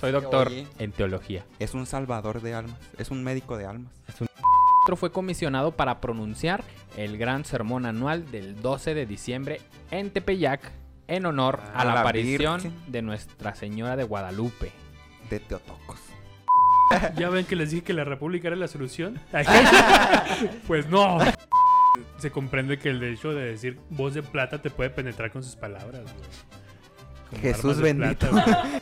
Soy doctor Oye, en teología. es un salvador de almas. Es un médico de almas. Otro fue comisionado para pronunciar el gran sermón anual del 12 de diciembre en Tepeyac en honor Ah, a la la aparición Virgen. de Nuestra Señora de Guadalupe. De Teotocos. ¿Ya ven que les dije que la república era la solución? pues no. Se comprende que el hecho de decir voz de plata te puede penetrar con sus palabras, Jesús bendito. plata,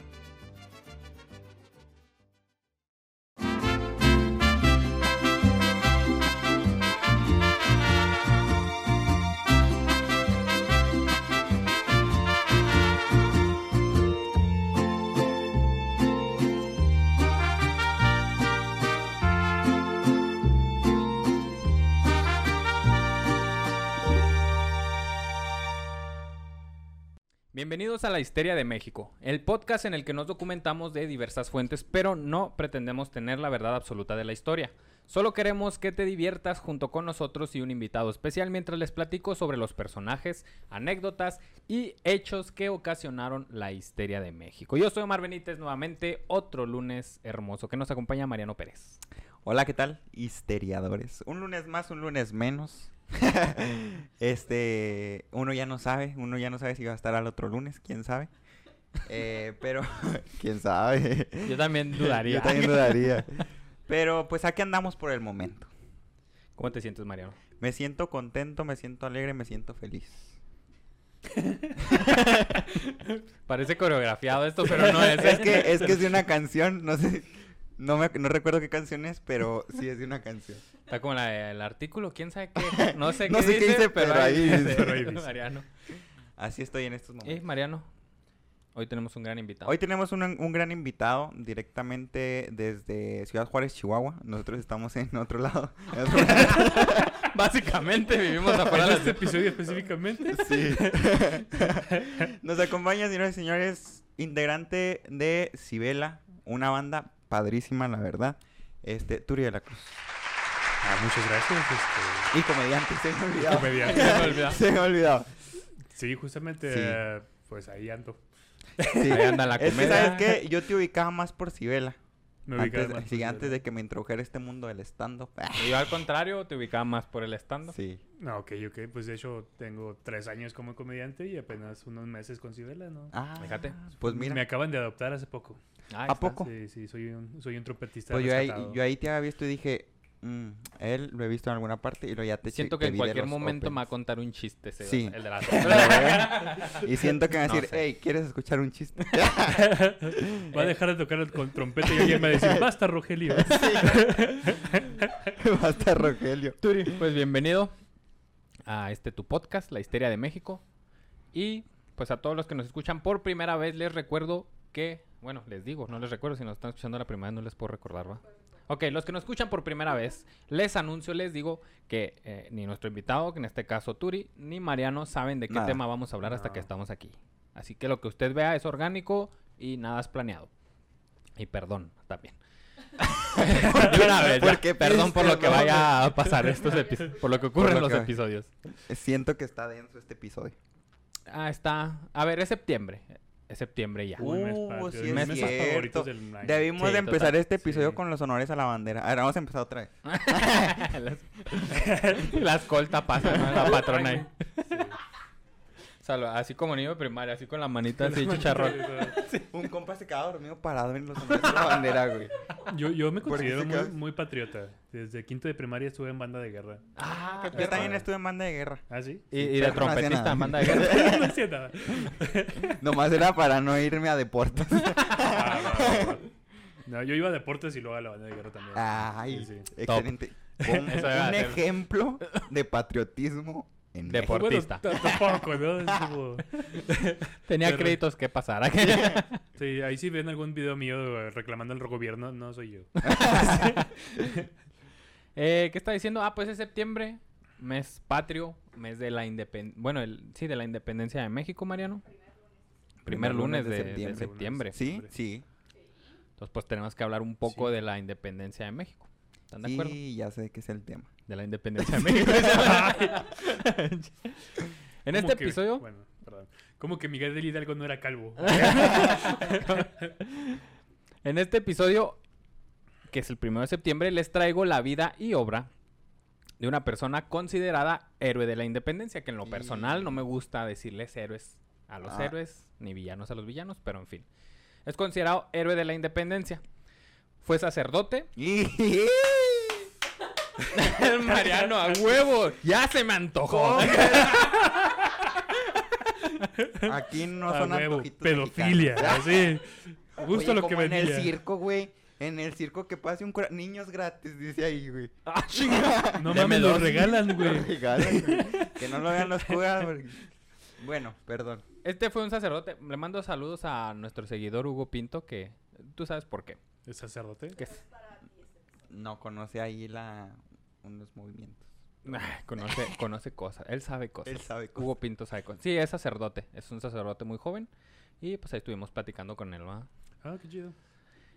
Bienvenidos a La Histeria de México, el podcast en el que nos documentamos de diversas fuentes, pero no pretendemos tener la verdad absoluta de la historia. Solo queremos que te diviertas junto con nosotros y un invitado especial mientras les platico sobre los personajes, anécdotas y hechos que ocasionaron la histeria de México. Yo soy Omar Benítez nuevamente, otro lunes hermoso que nos acompaña Mariano Pérez. Hola, ¿qué tal? Histeriadores. Un lunes más, un lunes menos. este, uno ya no sabe, uno ya no sabe si va a estar al otro lunes, quién sabe. Eh, pero, quién sabe. Yo también dudaría. Yo también dudaría. Pero pues aquí andamos por el momento. ¿Cómo te sientes, Mariano? Me siento contento, me siento alegre, me siento feliz. Parece coreografiado esto, pero no es. Es que es que es de una canción, no sé, no me no recuerdo qué canción es, pero sí es de una canción. Está como la- el artículo, quién sabe qué. No sé, No qué, sé qué dice, pero, pero ahí dice, dice. Pero ahí dice. Mariano. Así estoy en estos Eh, momentos. Mariano, hoy tenemos un gran invitado. Hoy tenemos un, un gran invitado directamente desde Ciudad Juárez, Chihuahua. Nosotros estamos en otro lado. en otro lado. Básicamente vivimos afuera ¿En de este episodio específicamente? Sí. Nos acompaña, señores y señores, integrante de Cibela, una banda padrísima, la verdad. Este, Turi de la Cruz. Ah, muchas gracias. Este, Y comediante, se me olvidaba. comediante. Se me olvidó. se me olvidaba. Sí, justamente, Sí. eh, pues ahí ando. Sí. Ahí anda la Es que, comedia. ¿sabes qué? Yo te ubicaba más por Cibela. Me ubicaba Antes, más sí, por- antes de que me introdujera este mundo del stand-up. Yo al contrario, te ubicaba más por el stand Sí. No, ok, ok. Pues de hecho tengo tres años como comediante y apenas unos meses con Cibela, ¿no? Ah, Fíjate. Pues mira. Me acaban de adoptar hace poco. Ah, ¿A está. poco? Sí, sí, soy un, soy un trompetista Pues yo ahí, yo ahí te había visto y dije, "Mm, él lo he visto en alguna parte y lo ya te Siento que te en cualquier momento me va a contar un chiste ese, Sí. el de la Y siento que me va a No decir, sé. hey, ¿quieres escuchar un chiste? Va a dejar de tocar el con trompeta y alguien va a decir, basta, Rogelio. Basta, Rogelio. Turi, pues bienvenido a este tu podcast, La Histeria de México. Y pues a todos los que nos escuchan por primera vez, les recuerdo que, bueno, les digo, no les recuerdo, si nos están escuchando la primera vez no les puedo recordar, ¿va? Ok, los que nos escuchan por primera vez, les anuncio, les digo que eh, ni nuestro invitado, que en este caso Turi, ni Mariano saben de qué Nada. tema vamos a hablar hasta que estamos aquí. Así que lo que usted vea es orgánico y nada es planeado. Y perdón también. De una vez, ya. ¿Por qué perdón por lo que vaya a pasar estos episodios, por lo que ocurre Por en lo los que- episodios. Siento que está denso este episodio. Ah, está. A ver, es septiembre. Es septiembre ya. Uh, sí de es mis meses cierto. favoritos del año. Debimos Sí, de empezar total. este episodio Sí. con los honores a la bandera. A ver, vamos a empezar otra vez. las... la escolta pasa, ¿no? La patrona ahí. Salva- así como niño de primaria, así con la manita así chicharrón. Un compa se quedaba dormido parado en los la bandera, güey. Yo, yo me ¿Por qué considero muy, patriota. Desde quinto de primaria estuve en banda de guerra. Ah, Yo también estuve en banda de guerra. ¿Ah, sí? Y, y de pero no hacía trompetista nada. en banda de guerra. no hacía nada. Nomás era para no irme a deportes. Ah, va, va, va. No, yo iba a deportes y luego a la banda de guerra también. Ay, Sí, sí. excelente. Un, Eso ejemplo de patriotismo en deportista. Bueno, tampoco, ¿no? Como- Tenía Pero- créditos que pasar. Sí, ahí sí ven algún video mío eh, reclamando al gobierno, no soy yo. eh, ¿Qué está diciendo? Ah, pues es septiembre, mes patrio, mes de la independencia. Bueno, el, sí, de la independencia de México, Mariano. Primer, lunes, de, de septiembre. septiembre. Sí, sí. Entonces, pues tenemos que hablar un poco Sí. de la independencia de México. ¿Están de acuerdo? Sí, ya sé que es el tema. De la independencia de México. en este que- episodio, Bueno, perdón. Como que Miguel del Hidalgo no era calvo. En este episodio, que es el primero de septiembre, les traigo la vida y obra de una persona considerada héroe de la independencia, que en lo Y- personal no me gusta decirles héroes a los Ah. héroes, ni villanos a los villanos, pero en fin. Es considerado héroe de la independencia. Fue sacerdote. El Mariano, a huevo. Ya se me antojó. Aquí no A son huevo, antojitos pedofilia, así. Justo Oye, lo que como en el circo, güey. En el circo que pase un cura... Niños gratis, dice ahí, güey. Ah, chinga. No mames, lo dos. regalan, Lo güey. regalan, güey. Que no lo vean los curas. porque- Bueno, perdón. Este fue un sacerdote. Le mando saludos a nuestro seguidor Hugo Pinto, que tú sabes por qué. ¿Es sacerdote? Que es- No conoce ahí la... unos movimientos. Ay, conoce, conoce cosas. Él sabe cosas. Él sabe cosas. Hugo Pinto sabe cosas. Sí, es sacerdote. Es un sacerdote muy joven. Y pues ahí estuvimos platicando con él, ¿va? Ah, qué chido.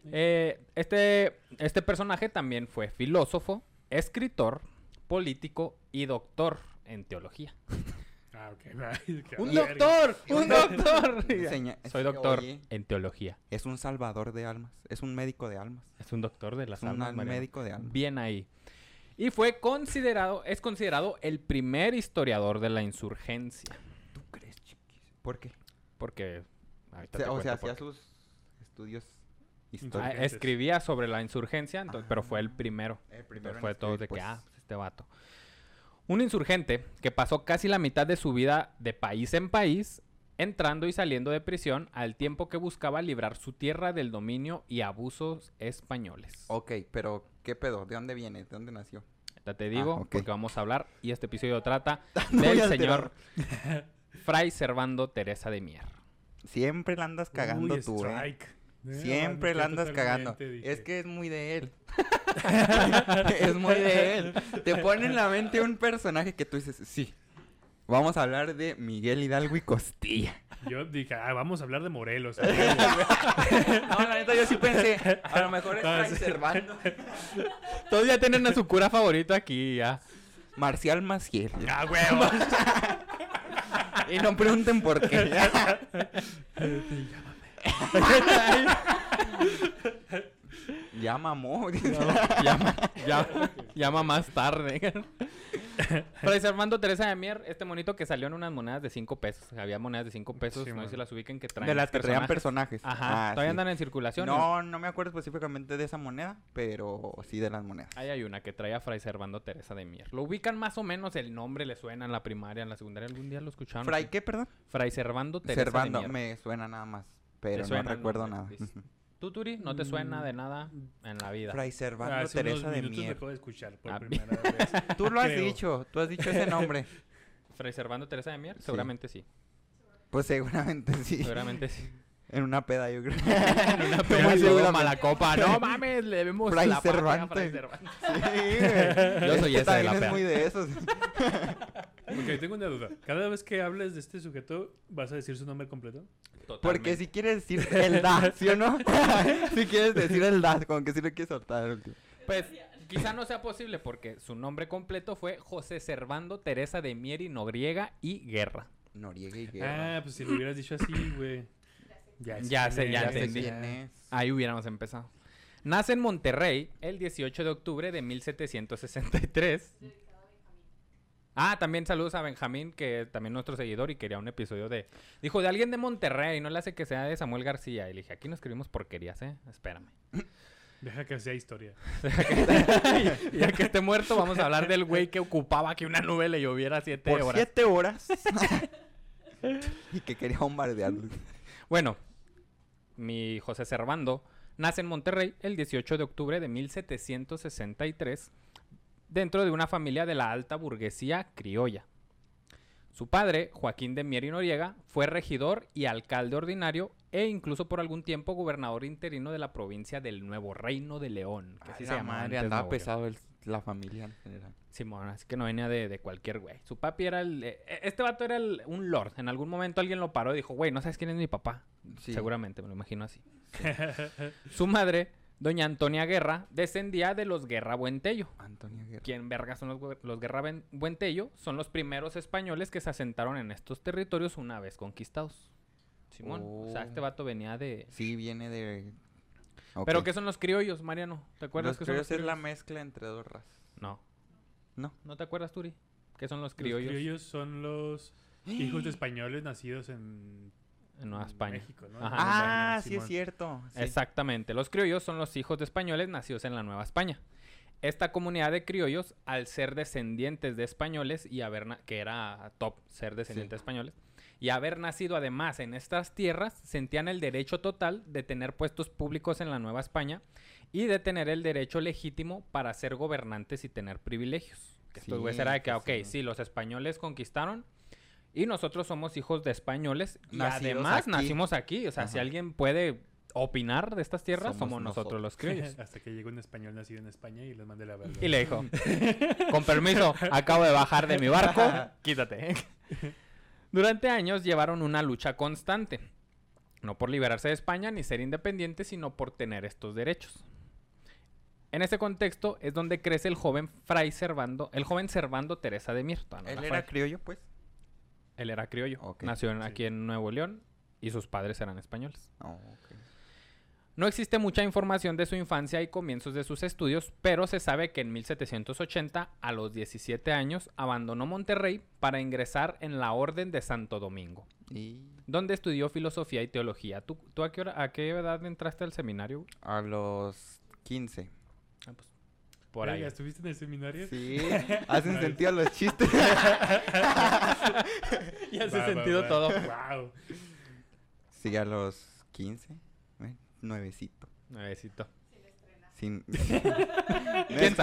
Eh, este, este personaje también fue filósofo, escritor, político y doctor en teología. Ah, ok. Ay, qué ¡Un doctor! ¡Un doctor! Soy doctor Oye, en teología. es un salvador de almas. Es un médico de almas. Es un doctor de las Es un almas, al- Mariano. médico de almas. Bien ahí. Y fue considerado, es considerado el primer historiador de la insurgencia. ¿Tú crees, chiquis? ¿Por qué? Porque. O sea, o hacía sus estudios Ah, históricos. Escribía sobre la insurgencia, entonces, pero fue el primero. El primero fue todo de que, pues. ah, este vato. Un insurgente que pasó casi la mitad de su vida de país en país, entrando y saliendo de prisión al tiempo que buscaba librar su tierra del dominio y abusos españoles. Ok, pero ¿qué pedo? ¿De dónde viene? ¿De dónde nació? Ya te digo, ok. porque vamos a hablar, y este episodio trata del señor Fray Servando Teresa de Mier. Siempre la andas cagando Uy, tú, ¿eh? strike. Eh, Siempre la andas cagando. Es que es muy de él. es muy de él. Te pone en la mente un personaje que tú dices, sí. Vamos a hablar de Miguel Hidalgo y Costilla. Yo dije, ah, vamos a hablar de Morelos. no, la neta yo sí pensé, a lo mejor es Ah, Fray sí. Servando. Todos ya tienen a su cura favorito aquí, ya. Marcial Maciel. ah, huevo. Y no pregunten por qué. ya mamó. llama, llama, llama más tarde. Fray Servando Teresa de Mier, este monito que salió en unas monedas de 5 pesos. Había monedas de 5 pesos, Sí, no sé si las ubiquen que traen. De las que traían personajes. personajes. Ajá, Ah, todavía sí. andan en circulación. No, no me acuerdo específicamente de esa moneda, pero sí de las monedas. Ahí hay una que trae a Fray Servando Teresa de Mier. Lo ubican más o menos, el nombre le suena en la primaria, en la secundaria. ¿Algún día lo escucharon? ¿Fray qué, perdón? Fray Servando Teresa Servando, de Mier. me suena nada más, pero no recuerdo nada. ¿Tú, Turi? ¿No te suena de nada en la vida? Fray Servando Teresa de lo Mier. acabo de escuchar por Ah, primera vez. Tú lo has creo. dicho, tú has dicho ese nombre. Fray Servando Teresa de Mier, Sí. seguramente sí. Pues seguramente sí. Seguramente sí. En una peda, yo creo. en una peda y luego mala copa. No mames, le vemos Fray la Cervantes. Sí. Yo soy ese de la peda. es muy de esos. Ok, tengo una duda. Cada vez que hables de este sujeto, ¿vas a decir su nombre completo? Porque Totalmente. si quieres decir el da, ¿sí o no? si quieres decir el da, como que sí lo quieres soltar. Pues quizá no sea posible porque su nombre completo fue José Servando Teresa de Mier y Noriega y Guerra. Noriega y Guerra. Ah, pues si lo hubieras dicho así, güey. Ya quién sé, ya ya entendí. Ahí hubiéramos empezado. Nace en Monterrey el 18 de octubre de 1763. Ah, también saludos a Benjamín, que también nuestro seguidor y quería un episodio de... Dijo, de alguien de Monterrey, no le hace que sea de Samuel García. Y le dije, aquí no escribimos porquerías, ¿eh? Espérame. Deja que sea historia. y ya que esté muerto, vamos a hablar del güey que ocupaba que una nube le lloviera siete Por horas. siete horas. y que quería bombardearlo. Bueno, mi José Servando nace en Monterrey el 18 de octubre de 1763 dentro de una familia de la alta burguesía criolla. Su padre, Joaquín de Mier y Noriega, fue regidor y alcalde ordinario e incluso por algún tiempo gobernador interino de la provincia del Nuevo Reino de León, que así se la llamaba madre, andaba pesado el- la familia en general. Simón, así que no venía de, de cualquier güey. Su papi era el... eh, este vato era el- un lord. En algún momento alguien lo paró y dijo, güey, ¿no sabes quién es mi papá? Sí. Seguramente, me lo imagino así. Su madre, doña Antonia Guerra, descendía de los Guerra Buentello. Antonio Guerra. ¿Quién verga son los, los Guerra Buentello? Son los primeros españoles que se asentaron en estos territorios una vez conquistados. Simón. O sea, Oh. este vato venía de... Sí, viene de... ¿Pero qué son los criollos, Mariano? ¿Te acuerdas Los qué son los criollos es la criollos? mezcla entre dos razas. No. No. ¿No te acuerdas, Turi? ¿Qué son los Los criollos criollos son los hijos de españoles nacidos en en Nueva España? México, ¿no? Ajá. Ah, España, sí es cierto. sí. Exactamente. Los criollos son los hijos de españoles nacidos en la Nueva España. Esta comunidad de criollos, al ser descendientes de españoles y haber que era top ser descendientes de españoles y haber nacido además en estas tierras, sentían el derecho total de tener puestos públicos en la Nueva España y de tener el derecho legítimo para ser gobernantes y tener privilegios. Que Sí, era de que, ok, sí. sí, los españoles conquistaron y nosotros somos hijos de españoles y Nacidos además aquí. nacimos aquí. O sea, si alguien puede opinar de estas tierras, Somos somos, nosotros, los criollos. Hasta que llegó un español nacido en España y les mandé la verga. Y le dijo, con permiso, acabo de bajar de mi barco, quítate. Durante años llevaron una lucha constante, no por liberarse de España ni ser independientes, sino por tener estos derechos. En este contexto es donde crece el joven Fray Servando, el joven Servando Teresa de todavía no Él era criollo, pues. Él era criollo, Ok, nació en- sí. aquí en Nuevo León y sus padres eran españoles. Oh, ok. No existe mucha información de su infancia y comienzos de sus estudios, pero se sabe que en 1780, a los 17 años, abandonó Monterrey para ingresar en la Orden de Santo Domingo, Y donde estudió filosofía y teología. ¿Tú, tú a, qué hora- a qué edad entraste al seminario? a los 15. Ah, pues, por ahí. ¿Estuviste en el seminario? Sí, hacen sentido los chistes. Y hace Va, va, sentido va. todo. Wow. Sí, a los 15. Nuevecito. Nuevecito. Sin... ¿Quién?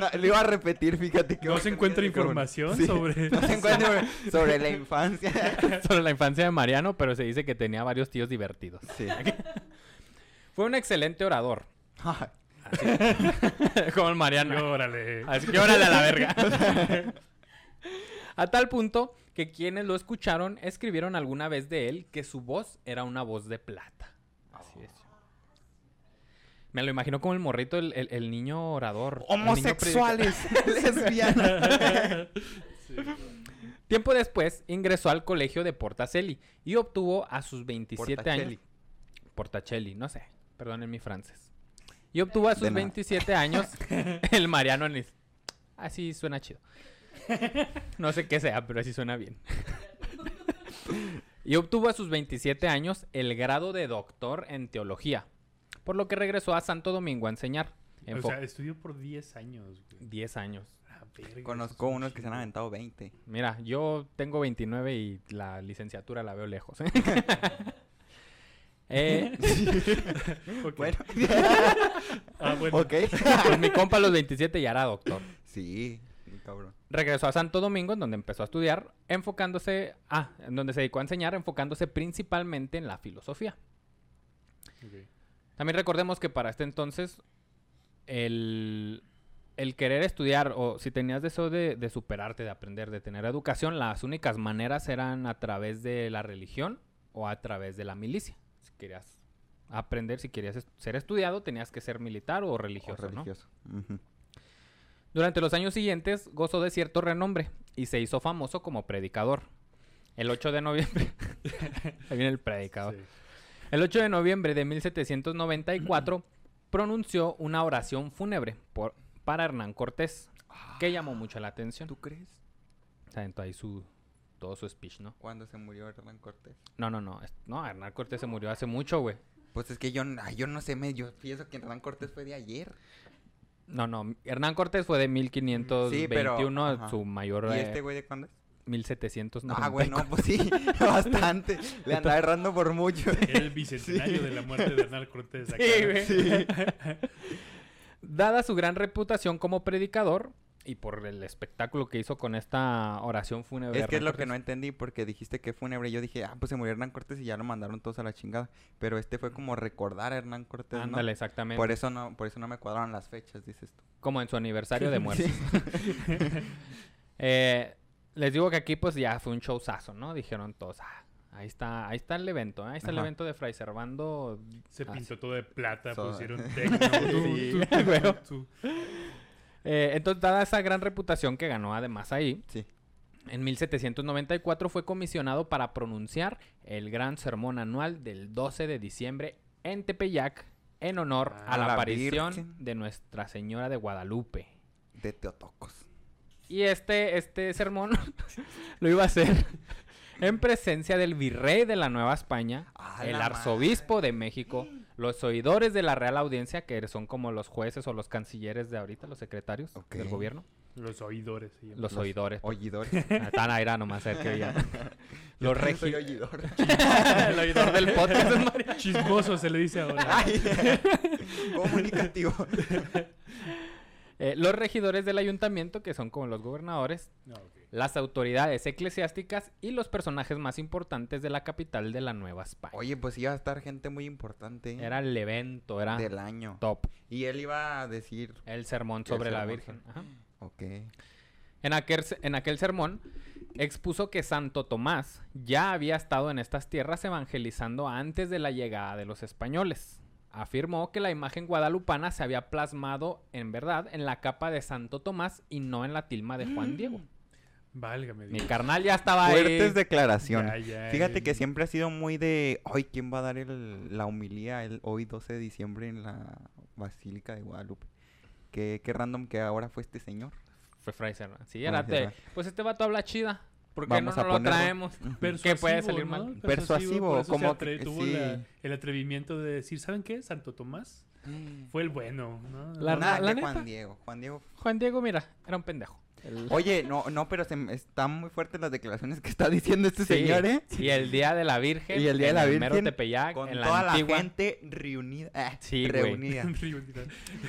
No, lo iba a repetir, fíjate que... No se encuentra información sobre... No se encuentra sobre la infancia. Sobre la infancia de Mariano, pero se dice que tenía varios tíos divertidos. Sí. Fue un excelente orador. Como el Mariano. Órale. Así que órale a la verga. a tal punto que quienes lo escucharon escribieron alguna vez de él que su voz era una voz de plata. Me lo imagino como el morrito, el, el- el niño orador. Homosexuales, lesbianas. Tiempo después ingresó al colegio de Portacelli y obtuvo a sus 27 Portacelli. años. Portacelli, no sé, perdonen mi francés. Y obtuvo a sus De nada. 27 años el Mariano Nis. Así suena chido. No sé qué sea, pero así suena bien. y obtuvo a sus 27 años el grado de doctor en teología, por lo que regresó a Santo Domingo a enseñar. O sea, estudió por 10 años, güey. 10 años. Ah, verga, Conozco unos que se han aventado 20. Mira, yo tengo 29 y la licenciatura la veo lejos. ¿eh? Eh. Bueno. Ah, bueno. ok. pues mi compa a los 27 ya era doctor. Sí, cabrón. Regresó a Santo Domingo, en donde empezó a estudiar, enfocándose, ah, en donde se dedicó a enseñar, enfocándose principalmente en la filosofía. Ok. También recordemos que para este entonces, el, el querer estudiar, o si tenías deseo de, de superarte, de aprender, de tener educación, las únicas maneras eran a través de la religión o a través de la milicia. Si querías aprender, si querías est- ser estudiado, tenías que ser militar o O religioso, ¿no? religioso. Durante los años siguientes gozó de cierto renombre y se hizo famoso como predicador. El 8 de noviembre. Ahí viene el predicador. Sí. El 8 de noviembre de 1794 pronunció una oración fúnebre por, para Hernán Cortés, que llamó mucho la atención. ¿Tú crees? Se aventó ahí su, todo su speech, ¿no? Cuando se murió Hernán Cortés. No, no, no. No, Hernán Cortés se murió hace mucho, güey. Pues es que yo, ay, yo no sé, me, yo pienso que Hernán Cortés fue de ayer. No, no. Hernán Cortés fue de 1521, Sí, pero, su mayor... ¿Y eh, este güey de cuándo es? 1794. Ah, güey, no, pues sí, bastante. Le andaba errando por mucho. Era el bicentenario de la muerte de Hernán Cortés. acá, Sí, güey. Dada su gran reputación como predicador y por el espectáculo que hizo con esta oración fúnebre. Es que es lo que no entendí porque dijiste que fúnebre. Yo dije, ah, pues se murió Hernán Cortés y ya lo mandaron todos a la chingada. Pero este fue como recordar a Hernán Cortés, ¿no? Ándale, exactamente. Por eso no, por eso no me cuadraron las fechas, dices tú. Como en su aniversario de muerte. Sí. Eh, les digo que aquí pues ya fue un showzazo, ¿no? Dijeron todos, ah, ahí está, ahí está el evento, ¿eh? ahí está el evento de Fray Servando. Se Ah, pintó todo de plata, So- pusieron. Sí, tú. Eh, entonces, dada esa gran reputación que ganó además ahí, Sí. en 1794 fue comisionado para pronunciar el gran sermón anual del 12 de diciembre en Tepeyac, en honor Ah, a la la aparición Virgen. de Nuestra Señora de Guadalupe. De Teotocos. Y este, este sermón lo iba a hacer en presencia del virrey de la Nueva España, ¡A el arzobispo de México, los oidores de la Real Audiencia, que son como los jueces o los cancilleres de ahorita, los secretarios del gobierno. Los oidores. llaman. Los, oidores. Oidores. Ah, Tan aira nomás ser que ya. Yo Los también soy regi- oidor. el oidor del podcast. Chismoso se le dice ahora. Ay, Comunicativo. Eh, los regidores del ayuntamiento, que son como los gobernadores, No, ok. las autoridades eclesiásticas y los personajes más importantes de la capital de la Nueva España. Oye, pues iba a estar gente muy importante. ¿eh? Era el evento, era del año. top. Y él iba a decir, El sermón El sobre la Virgen. Ajá. ok. En, aquel, se- en aquel sermón expuso que Santo Tomás ya había estado en estas tierras evangelizando antes de la llegada de los españoles. Afirmó que la imagen guadalupana se había plasmado, en verdad, en la capa de Santo Tomás y no en la tilma de Juan Diego. Válgame Mi Dios. carnal ya estaba ahí. Fuertes declaraciones. Ya, ya, Fíjate que siempre ha sido muy de, hoy ¿quién va a dar el- la humilía el, hoy 12 de diciembre en la Basílica de Guadalupe? Qué, qué random que ahora fue este señor. Fue Fraser. ¿no? Sí, era era. pues este vato habla chida. ¿Por qué Vamos no a lo traemos? Persuasivo, puede salir ¿no? mal. Persuasivo, por eso se como atre- que- tuvo sí. la- el atrevimiento de decir, ¿saben qué? Santo Tomás fue el bueno, ¿no? La- la neta. Juan Diego. Juan Diego. Juan Diego, mira, era un pendejo. El- Oye, no, no, pero se, están muy fuertes las declaraciones que está diciendo este Sí, señor, ¿eh? Y el Día de la Virgen. Y el Día de la Virgen Tepeyac, Con en toda la, gente reunida. ah, Sí, reunida.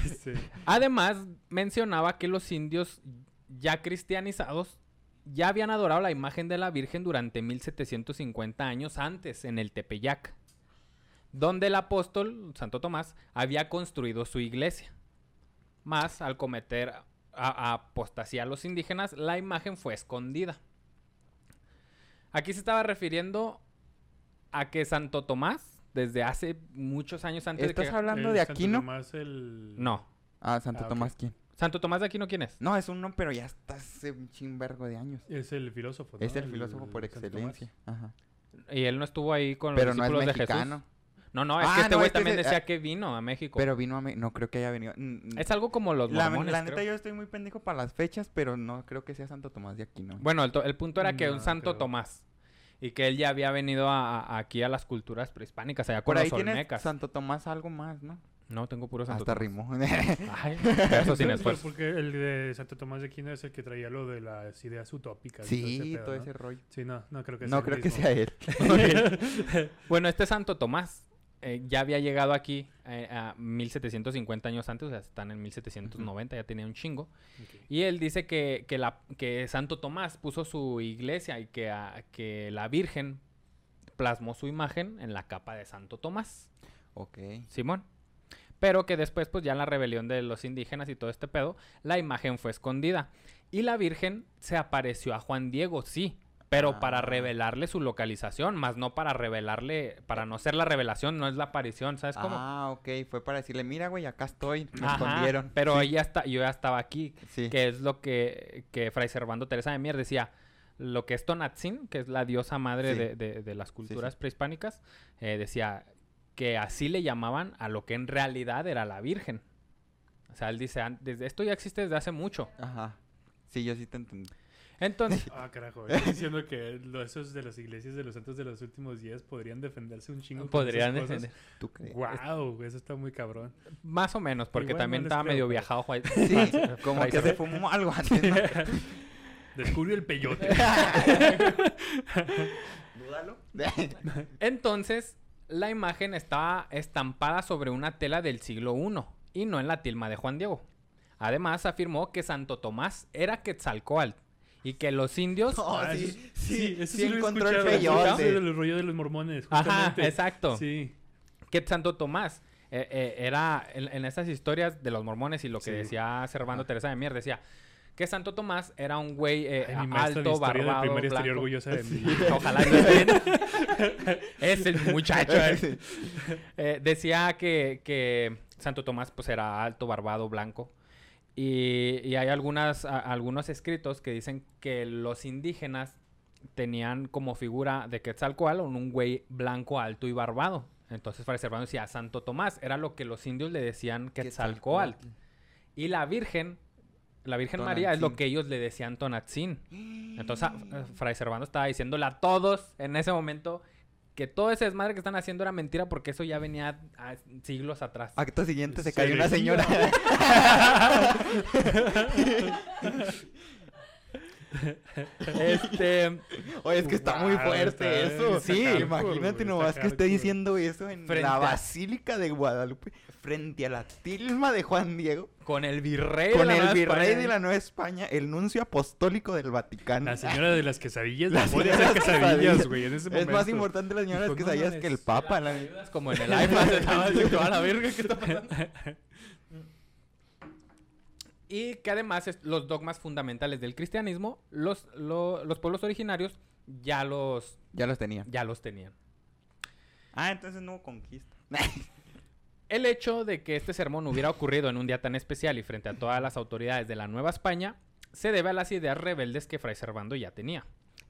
Este, Además, mencionaba que los indios ya cristianizados ya habían adorado la imagen de la Virgen durante 1750 años antes en el Tepeyac, donde el apóstol Santo Tomás había construido su iglesia. Más, al cometer a, a apostasía a los indígenas, la imagen fue escondida. Aquí se estaba refiriendo a que Santo Tomás, desde hace muchos años antes de ¿Estás que... hablando de Santo Aquino? Tomás, el... No. Ah, Santo Ah. Tomás, ¿quién? ¿Santo Tomás de Aquino quién es? No, es uno, pero ya está hace un chimbergo de años. Es el filósofo, ¿no? Es el filósofo por excelencia. Ajá. Y él no estuvo ahí con Pero los no es discípulos de mexicano. Jesús. No, no, es Ah, que este no, güey este también es- decía ah, que vino a México. Pero vino a Mé- No creo que haya venido. Mm, es algo como los la, mormones, la creo. neta, yo estoy muy pendejo para las fechas, pero no creo que sea Santo Tomás de Aquino. Bueno, el, to- el punto era que No, un Santo creo. Tomás. Y que él ya había venido a- a- aquí a las culturas prehispánicas, allá con Por ahí los tienes olmecas. Santo Tomás algo más, ¿no? No, tengo puro Santo Hasta Tomás. rimó. Ay, verso sin esfuerzo. Porque el de Santo Tomás de Aquino es el que traía lo de las ideas utópicas. y sí, pedo, todo ¿no? ese rollo. Sí, no, no creo que No el creo que mismo. sea él. Bueno, este Santo Tomás eh, ya había llegado aquí eh, a 1750 años antes, o sea, están en 1790, ya tenía un chingo. Y él dice que, que, la, que Santo Tomás puso su iglesia y que, a- que la Virgen plasmó su imagen en la capa de Santo Tomás, Ok. Simón. Pero que después, pues ya en la rebelión de los indígenas y todo este pedo, la imagen fue escondida. Y la Virgen se apareció a Juan Diego, sí, pero para Ah. revelarle su localización, más no para revelarle, para no ser la revelación, no es la aparición, ¿sabes cómo? Ah, ok. Fue para decirle, mira, güey, acá estoy. Me Ajá, escondieron. Pero Sí, ella está, yo ya estaba aquí, Sí. que es lo que, que Fray Servando Teresa de Mier decía. Lo que es Tonatzin, que es la diosa madre Sí. de, de- de las culturas prehispánicas, eh, decía que así le llamaban a lo que en realidad era la Virgen. O sea, él dice, "An- desde esto ya existe desde hace mucho. Ajá. Sí, yo sí te entendí. Entonces, Ah, carajo. Estoy diciendo que lo- esos de las iglesias de los santos de los últimos días podrían defenderse un chingo. podrían defender. ¿Tú crees? Wow, eso está muy cabrón. Más o menos, porque Igual no también les estaba creo, medio pero- viajado. Juan- Sí, como que se fumó algo antes, ¿no? Descubrió el peyote. Dúdalo. Entonces, la imagen estaba estampada sobre una tela del siglo I y no en la tilma de Juan Diego. Además, afirmó que Santo Tomás era Quetzalcoatl y que los indios... Oh, Ah, sí, sí, eso sí lo he encontró el escuchado, peyote. Eso del rollo de los mormones. Ajá, exacto. Sí. Que Santo Tomás eh, eh, era en, en esas historias de los mormones y lo que Sí. decía Servando Ajá. Teresa de Mier, decía que Santo Tomás era un güey eh, Ay, mi alto, de barbado, primaria blanco. orgullosa de mí. Ojalá es el muchacho. eh. Eh, decía que, que Santo Tomás pues era alto, barbado, blanco. Y, y hay algunas, a- algunos escritos que dicen que los indígenas tenían como figura de Quetzalcoatl un güey blanco, alto y barbado. Entonces Fray Servando decía Santo Tomás, era lo que los indios le decían Quetzalcoatl. Y la Virgen, la Virgen María es lo que ellos le decían Tonatzin. Entonces a- Fray Servando estaba diciéndole a todos en ese momento que todo ese desmadre que están haciendo era mentira porque eso ya venía a siglos atrás. Acto siguiente se Sí. cayó una señora. Este, Oye, es que está muy fuerte está- eso. Sí, imagínate nomás que esté diciendo eso en Frente la a- Basílica de Guadalupe, frente a la tilma de Juan Diego, con el virrey de con la el Nueva virrey España. de la Nueva España, el nuncio apostólico del Vaticano. La señora de las quesadillas La señora hacer de las quesadillas, quesadillas. güey, en ese Es momento. más importante la señora Dijo, que "No sabías mames". que el Papa. la- Como en el iPad toda la verga que está pasando. Y que además es- los dogmas fundamentales del cristianismo, los, lo- los pueblos originarios ya los, Ya los tenía. ya los tenían. Ah, entonces no hubo conquista. El hecho de que este sermón hubiera ocurrido en un día tan especial y frente a todas las autoridades de la Nueva España se debe a las ideas rebeldes que Fray Servando ya tenía,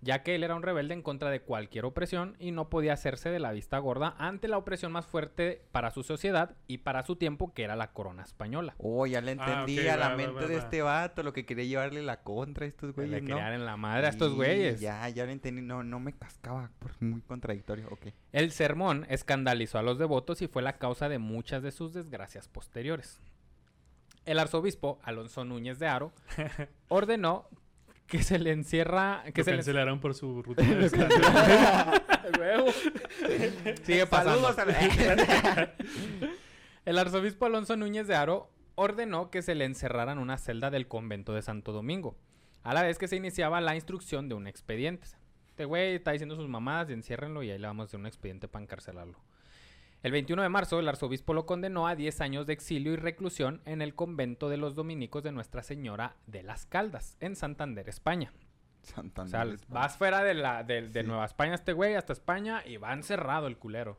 ya que él era un rebelde en contra de cualquier opresión y no podía hacerse de la vista gorda ante la opresión más fuerte para su sociedad y para su tiempo, que era la corona española. Oh, ya le Ah, entendí ok, a va, la va, mente va, de va. este vato, lo que quería llevarle la contra a estos Que le güeyes, ¿no? querían en la madre a estos güeyes. Ya, ya lo entendí. No, no me cascaba. Por muy contradictorio. Ok. El sermón escandalizó a los devotos y fue la causa de muchas de sus desgracias posteriores. El arzobispo Alonso Núñez de Aro ordenó que se le encierra, que se le cancelaron por su rutina de Huevo. Sigue pasando. Saludos a la... El arzobispo Alonso Núñez de Aro ordenó que se le encerrara en una celda del convento de Santo Domingo, a la vez que se iniciaba la instrucción de un expediente. Este güey está diciendo sus mamadas y enciérrenlo y ahí le vamos a hacer un expediente para encarcelarlo. El 21 de marzo, el arzobispo lo condenó a 10 años de exilio y reclusión en el convento de los dominicos de Nuestra Señora de las Caldas, en Santander, España. O sea, Santander. vas fuera de, la, de. Nueva España este güey hasta España y va encerrado el culero.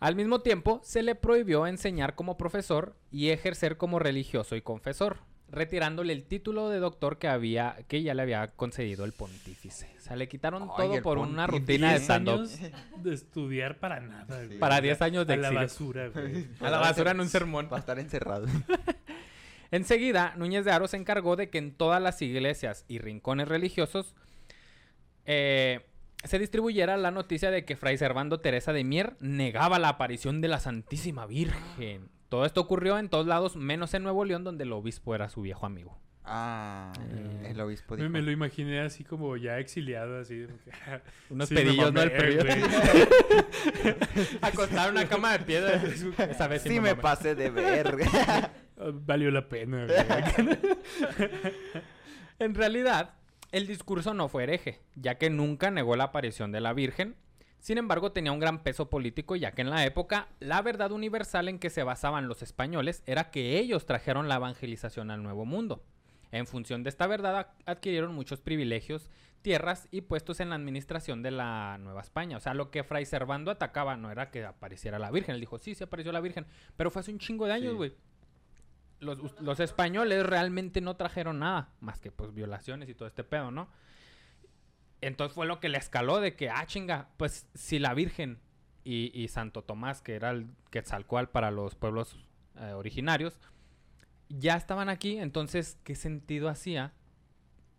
Al mismo tiempo, se le prohibió enseñar como profesor y ejercer como religioso y confesor, retirándole el título de doctor que había que ya le había concedido el pontífice. O sea, le quitaron Ay, todo por una rutina de 10 stand-up. años de estudiar para nada, güey. Para 10 años de A la basura, güey. A la basura en un sermón. Para estar encerrado. Enseguida, Núñez de Aro se encargó de que en todas las iglesias y rincones religiosos eh, se distribuyera la noticia de que Fray Servando Teresa de Mier negaba la aparición de la Santísima Virgen. Todo esto ocurrió en todos lados, menos en Nuevo León, donde el obispo era su viejo amigo. Ah, Eh, el obispo Me, dijo. me lo imaginé así como ya exiliado, así. Unos sí, pedillos, ¿no? El mamé, periodo. Acostar una cama de piedra. Esa vez sí, Sí me pasé de verga. Valió la pena. En realidad, el discurso no fue hereje, ya que nunca negó la aparición de la Virgen. Sin embargo, tenía un gran peso político, ya que en la época la verdad universal en que se basaban los españoles era que ellos trajeron la evangelización al Nuevo Mundo. En función de esta verdad, adquirieron muchos privilegios, tierras y puestos en la administración de la Nueva España. O sea, lo que Fray Servando atacaba no era que apareciera la Virgen. Él dijo, sí, sí apareció la Virgen, pero fue hace un chingo de años, Sí. güey los, los españoles realmente no trajeron nada, más que pues violaciones y todo este pedo, ¿no? Entonces fue lo que le escaló de que, ah, chinga, pues si la Virgen y, y Santo Tomás, que era el Quetzalcoatl para los pueblos eh, originarios, ya estaban aquí, entonces, ¿qué sentido hacía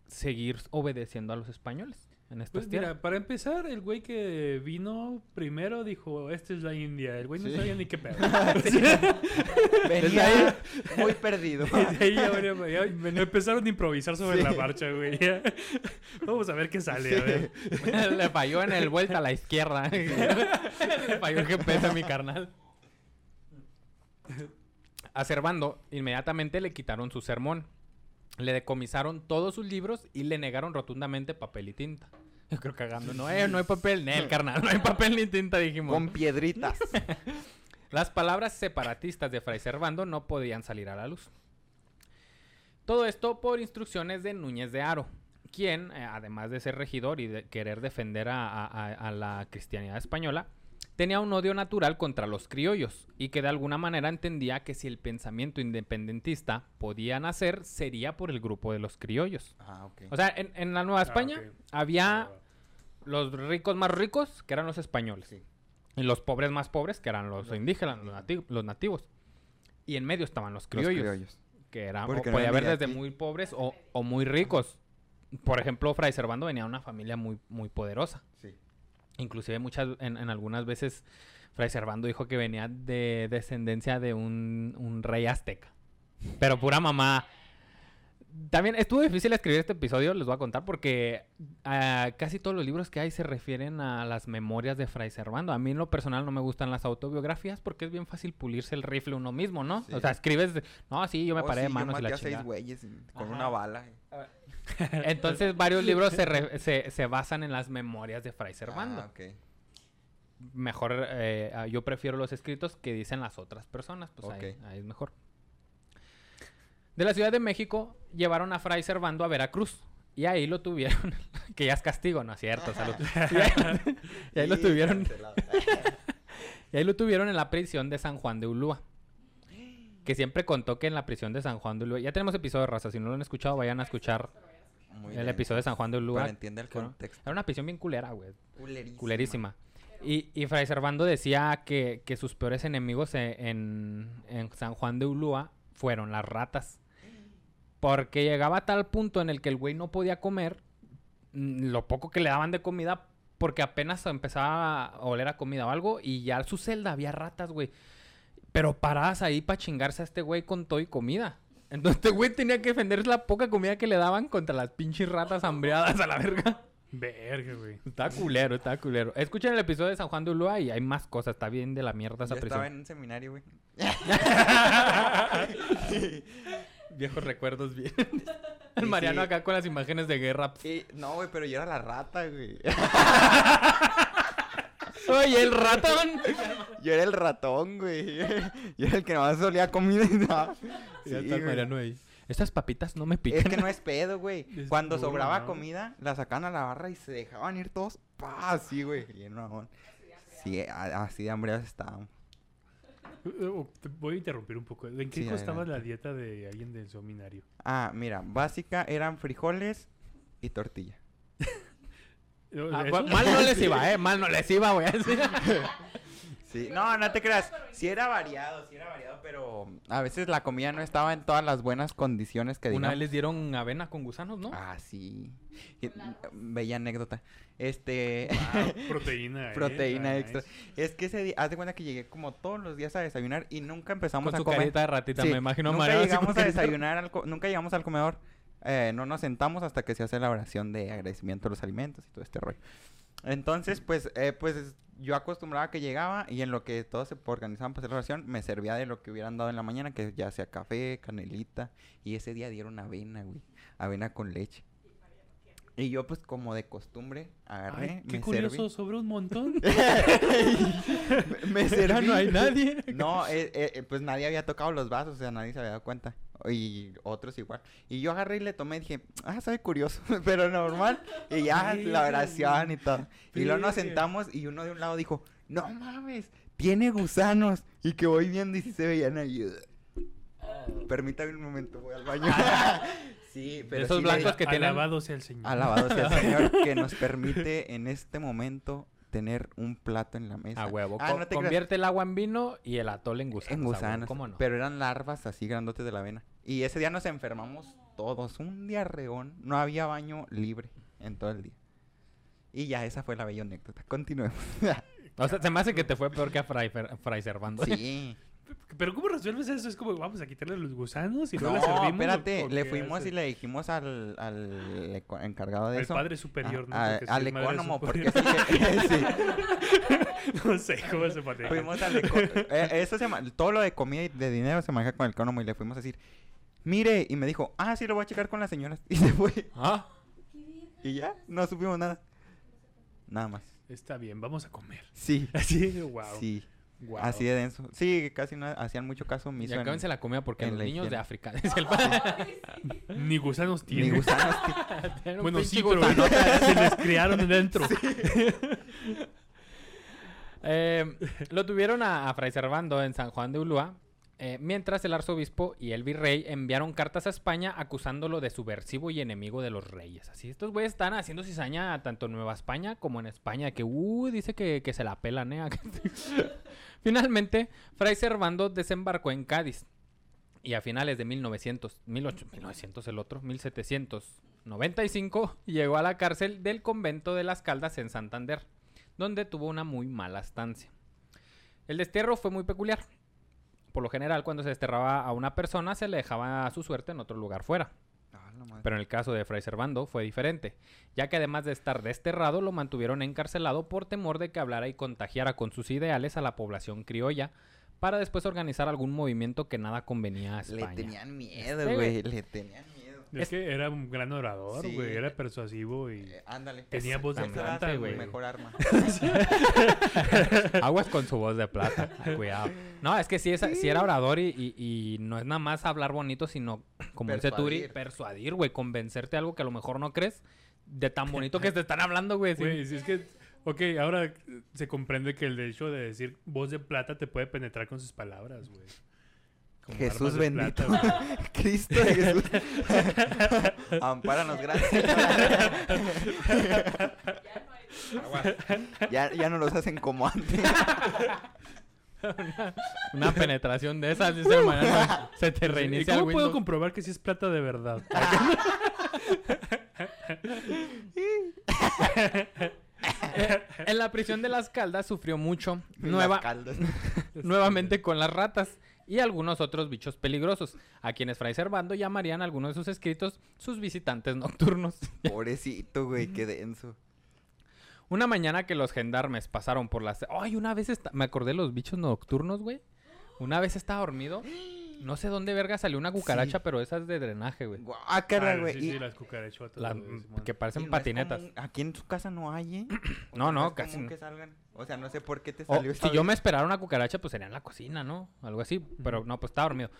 seguir obedeciendo a los españos en estas Pues tierras? mira, para empezar, el güey que vino primero dijo, esta es la India. El güey no Sí. sabía ni qué pedo. Venía muy perdido. Desde ahí ya, venía- ya empezaron a improvisar sobre Sí. la marcha, güey. Ya. Vamos a ver qué sale, a ver. Le falló en el vuelta a la izquierda. Le falló el GPS a mi carnal. A Servando, inmediatamente le quitaron su sermón. Le decomisaron todos sus libros y le negaron rotundamente papel y tinta. Yo creo cagando, no, eh, no hay papel, el carnal, no hay papel ni tinta, dijimos. Con piedritas. Las palabras separatistas de Fray Servando no podían salir a la luz. Todo esto por instrucciones de Núñez de Aro, quien, eh, además de ser regidor y de querer defender a, a- a- a la cristianidad española, tenía un odio natural contra los criollos y que de alguna manera entendía que si el pensamiento independentista podía nacer, sería por el grupo de los criollos. Ah, ok. O sea, en, en la Nueva Ah, España había Ah, los ricos más ricos, que eran los españoles. Sí. Y los pobres más pobres, que eran los indígenas, los, nati- los nativos. Y en medio estaban los Los criollos, que eran, no podía haber desde aquí. muy pobres o, o muy ricos. Por ejemplo, Fray Servando venía de una familia muy, muy poderosa. Inclusive muchas, en, en algunas veces, Fray Servando dijo que venía de descendencia de un, un rey azteca. Pero pura mamá. También estuvo difícil escribir este episodio, les voy a contar, porque ah, casi todos los libros que hay se refieren a las memorias de Fray Servando. A mí en lo personal no me gustan las autobiografías porque es bien fácil pulirse el rifle uno mismo, ¿no? Sí. O sea, escribes, de, no, sí, yo me Oh, paré de sí, manos yo y maté la a seis güeyes con Ajá. una bala. Entonces varios libros se, re- se, se basan en las memorias de Fray Servando. Ah, mejor eh, ah, yo prefiero los escritos que dicen las otras personas, pues ahí, es mejor. De la Ciudad de México llevaron a Fray Servando a Veracruz y ahí lo tuvieron, que ya es castigo, ¿no es cierto? Salud. Y ahí, y ahí lo tuvieron, y ahí lo tuvieron en la prisión de San Juan de Ulúa. Que siempre contó que en la prisión de San Juan de Ulúa, ya tenemos episodio de raza, si no lo han escuchado vayan a escuchar Muy el bien. episodio de San Juan de Ulúa. Para entender el contexto. Era una prisión bien culera, güey. Culerísima. Culerísima. Y, y Fray Servando decía que, que sus peores enemigos e- en, en San Juan de Ulúa fueron las ratas. Porque llegaba a tal punto en el que el güey no podía comer mm, lo poco que le daban de comida porque apenas empezaba a oler a comida o algo y ya en su celda había ratas, güey. Pero paradas ahí para chingarse a este güey con todo y comida. Entonces este güey tenía que defender la poca comida que le daban contra las pinches ratas hambriadas a la verga. Verga, güey. Está culero, está culero. Escuchen el episodio de San Juan de Ulúa y hay más cosas. Está bien de la mierda esa Yo prisión. estaba en un seminario, güey. Viejos recuerdos bien. el Mariano sí. acá con las imágenes de guerra. Y- no, güey, pero yo era la rata, güey. Oye, el ratón. Yo era el ratón, güey. Yo era el que nomás solía comida y nada. Sí. Mariano ahí. Estas papitas no me pican. Es que no es pedo, güey. Es Cuando sobraba ¿no? comida, la sacaban a la barra y se dejaban ir todos. Pa, así, güey. Bien, mamón. Sí, así de hambriados estábamos. Uh, te Voy a interrumpir un poco. ¿En qué Sí, costaba adelante. la dieta de alguien del seminario? Ah, mira, básica eran frijoles y tortilla. Ah, mal no les iba, eh. Mal no les iba, güey. Sí, no, no te creas. Sí era variado, sí era variado, pero a veces la comida no estaba en todas las buenas condiciones que Una digamos. vez les dieron avena con gusanos, ¿no? Ah, sí. Bella anécdota. Este. Wow, proteína. eh, proteína nice. extra. Es que ese día, haz de cuenta que llegué como todos los días a desayunar y nunca empezamos con a su comer. carita de ratita, Sí, me imagino nunca llegamos a desayunar, al co- nunca llegamos al comedor. Eh, no nos sentamos hasta que se hace la oración de agradecimiento a los alimentos y todo este rollo. Entonces, pues, eh, pues yo acostumbraba que llegaba y en lo que todos se organizaban para hacer la oración, me servía de lo que hubieran dado en la mañana, que ya sea café, canelita. Y ese día dieron avena, güey. Avena con leche. Y yo, pues, como de costumbre, agarré, Ay, qué me curioso, serví. sobre un montón. me Ya serví. no hay nadie. No, eh, eh, eh, pues nadie había tocado los vasos, o sea, nadie se había dado cuenta. Y otros igual. Y yo agarré y le tomé y dije, ah, sabe curioso, pero normal. Y ya la oración y todo. Y luego nos sentamos y uno de un lado dijo, no mames, tiene gusanos. Y que voy viendo y si se veían ahí. Permítame un momento, voy al baño. Sí, pero esos sí blancos que tienen- Alabado sea el Señor. Alabado sea el Señor que nos permite en este momento tener un plato en la mesa. A huevo. Ah, Co- no te creas. convierte el agua en vino y el atole en gusanos. En gusanos. ¿Cómo no? Pero eran larvas así grandotes de la avena. Y ese día nos enfermamos todos. Un diarreón. No había baño libre en todo el día. Y ya esa fue la bella anécdota. Continuemos. O sea, se me hace que te fue peor que a Fray, Fray Servando. sí. Pero ¿cómo resuelves eso? Es como, vamos a quitarle los gusanos y no, No, la servimos. espérate. ¿o Le fuimos hace? y le dijimos al, al encargado de El eso. padre superior, ¿no? a- al ecónomo, porque sí. no sé cómo se maneja. Fuimos al eh, eso se todo lo de comida y de dinero se maneja con el economo y le fuimos a decir, mire, y me dijo, ah, sí, lo voy a checar con las señoras. Y se fue. Ah, Y ya, no supimos nada. Nada más. Está bien, vamos a comer. Sí. Así, wow. Sí. Así de denso. Sí, casi no hacían mucho caso y omiso. en- acábense la comida porque en los niños de. África. dice el padre. Ni gusanos Ni tienen. gusanos. tí- Tienen Bueno, sí, pero se les criaron dentro. Eh, lo tuvieron a, a Fray Servando en San Juan de Ulúa. Eh, mientras el arzobispo y el virrey enviaron cartas a España acusándolo de subversivo y enemigo de los reyes. Así, estos güeyes están haciendo cizaña tanto en Nueva España como en España, que uh, dice que, se la pelan, ¿eh? Finalmente, Fray Servando desembarcó en Cádiz. Y a finales de 1900, 1800, 1900 el otro, 1795, llegó a la cárcel del convento de las Caldas en Santander, donde tuvo una muy mala estancia. El destierro fue muy peculiar. Por lo general, cuando se desterraba a una persona, se le dejaba a su suerte en otro lugar fuera. Ah. Pero en el caso de Fray Servando fue diferente, ya que además de estar desterrado, lo mantuvieron encarcelado por temor de que hablara y contagiara con sus ideales a la población criolla, para después organizar algún movimiento que nada convenía a Le España. tenían miedo, Sí, güey. Le tenían miedo. Es que era un gran orador, Sí. güey. Era persuasivo y... Eh, ándale. Tenía voz de su güey. Mejor arma. Aguas con su voz de plata, cuidado. No, es que sí, es, sí era orador y, y- y no es nada más hablar bonito, sino, como dice Turi, Persuadir. persuadir, güey, convencerte de algo que a lo mejor no crees, de tan bonito que te están hablando, güey. sí. Güey, si es que... Ok, ahora se comprende que el hecho de decir voz de plata te puede penetrar con sus palabras, güey. Como Jesús armas de bendito. Cristo Jesús. Ampáranos, gracias. ya, ya no los hacen como antes. Una penetración de esas, dice el mañana, se te ¿Y reinicia el cómo puedo Windows. comprobar que sí es plata de verdad? En la prisión de las Caldas sufrió mucho, Las nueva, caldas. nuevamente con las ratas y algunos otros bichos peligrosos, a quienes Fray Servando llamarían algunos de sus escritos sus visitantes nocturnos. Pobrecito, güey, qué denso. Una mañana que los gendarmes pasaron por las... Ay, una vez esta- me acordé de los bichos nocturnos, güey. Una vez estaba dormido. No sé dónde verga salió una cucaracha, Sí. pero esas de drenaje, güey. Guácala, Ah, güey. sí, y- sí, las cucarachotas. La- güey, Simón. que parecen no es patinetas. Aquí en su casa no hay, ¿eh? No, no, es casi común no. que salgan. O sea, no sé por qué te O, salió esa si yo me esperara una cucaracha, pues sería en la cocina, ¿no? Algo así. Pero no, pues estaba dormido.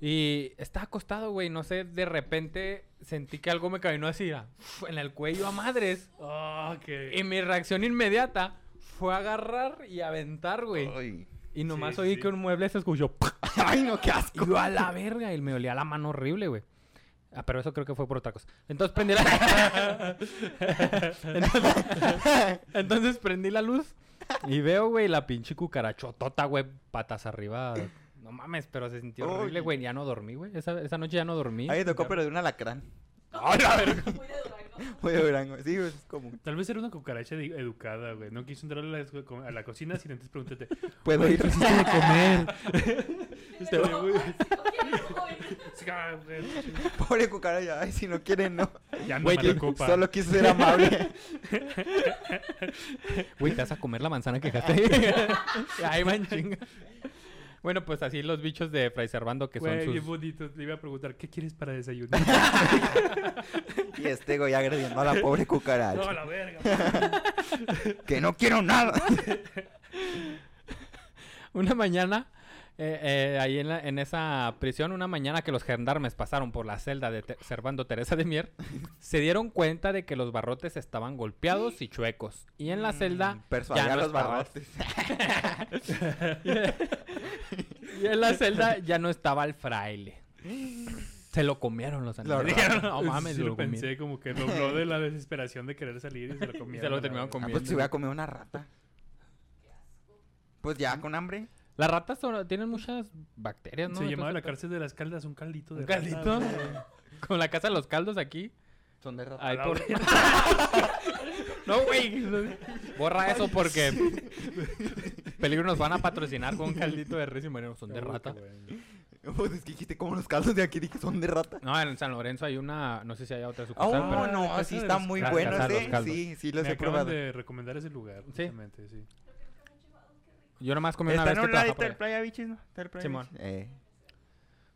Y estaba acostado, güey. No sé, de repente sentí que algo me caminó así, ah, en el cuello a madres. Ah, que... Y mi reacción inmediata fue agarrar y aventar, güey. Ay. Y nomás Sí, oí sí. que un mueble se escuchó. Ay, no, qué asco. Y yo a la verga. Y me olía la mano horrible, güey. Ah, pero eso creo que fue por otra cosa. Entonces prendí la... entonces, entonces prendí la luz. Y veo, güey, la pinche cucarachotota, güey, patas arriba. No mames, pero se sintió horrible, güey. Ya no dormí, güey. Esa, esa noche ya no dormí. Ahí tocó, Ya- pero de un alacrán. ¡A la verga! Muy de Durango. Muy de Durango. Sí, es común. Tal vez era una cucaracha educada, güey. No quiso entrar a la, a la cocina sin antes pregúntate. Puedo ir. de comer. Este, güey, Pobre cucaracha. Ay, si no quieren, no. Ya no Güey, me. Solo quiso ser amable. Güey, te vas a comer la manzana que dejaste. Ahí va en chinga. Bueno, pues así los bichos de Fray Servando que son sus... bien bonito. Le iba a preguntar, ¿qué quieres para desayunar? Y este güey agrediendo a la pobre cucaracha. no, la verga. Que no quiero nada. Una mañana, eh, eh, ahí en, la- en esa prisión, una mañana que los gendarmes pasaron por la celda de Te- Servando Teresa de Mier, se dieron cuenta de que los barrotes estaban golpeados y chuecos. Y en la celda Persuadir ya no los barrotes. y en la celda ya no estaba el fraile. Se lo comieron los animales. verdad. no mames, sí se lo lo comieron. pensé, como que dobló de la desesperación de querer salir y se lo comieron. Se lo terminaron comiendo. Ah, pues si hubiera comido una rata. Pues ya con hambre. Las ratas son- tienen muchas bacterias, ¿no? Se llamaba la cárcel de las caldas un caldito de ¿Un rata, caldito? güey. Con la casa de los caldos aquí. Son de rata. Ahí la por... no, güey. Borra eso porque peligro nos van a patrocinar con un caldito de res y marino. Son de Oh, rata. Pues es que dijiste como los caldos de aquí, dije, son de rata. No, en San Lorenzo hay una, no sé si hay otra Oh, sucursal, pero no, la casa sí está muy bueno, ¿eh? Sí, sí, los Me he probado. de recomendar ese lugar, justamente, sí. Yo nomás comí una vez en que un trabajaba ladito del. Playa Bichis, ¿no? Playa Simón. Bichis. Eh.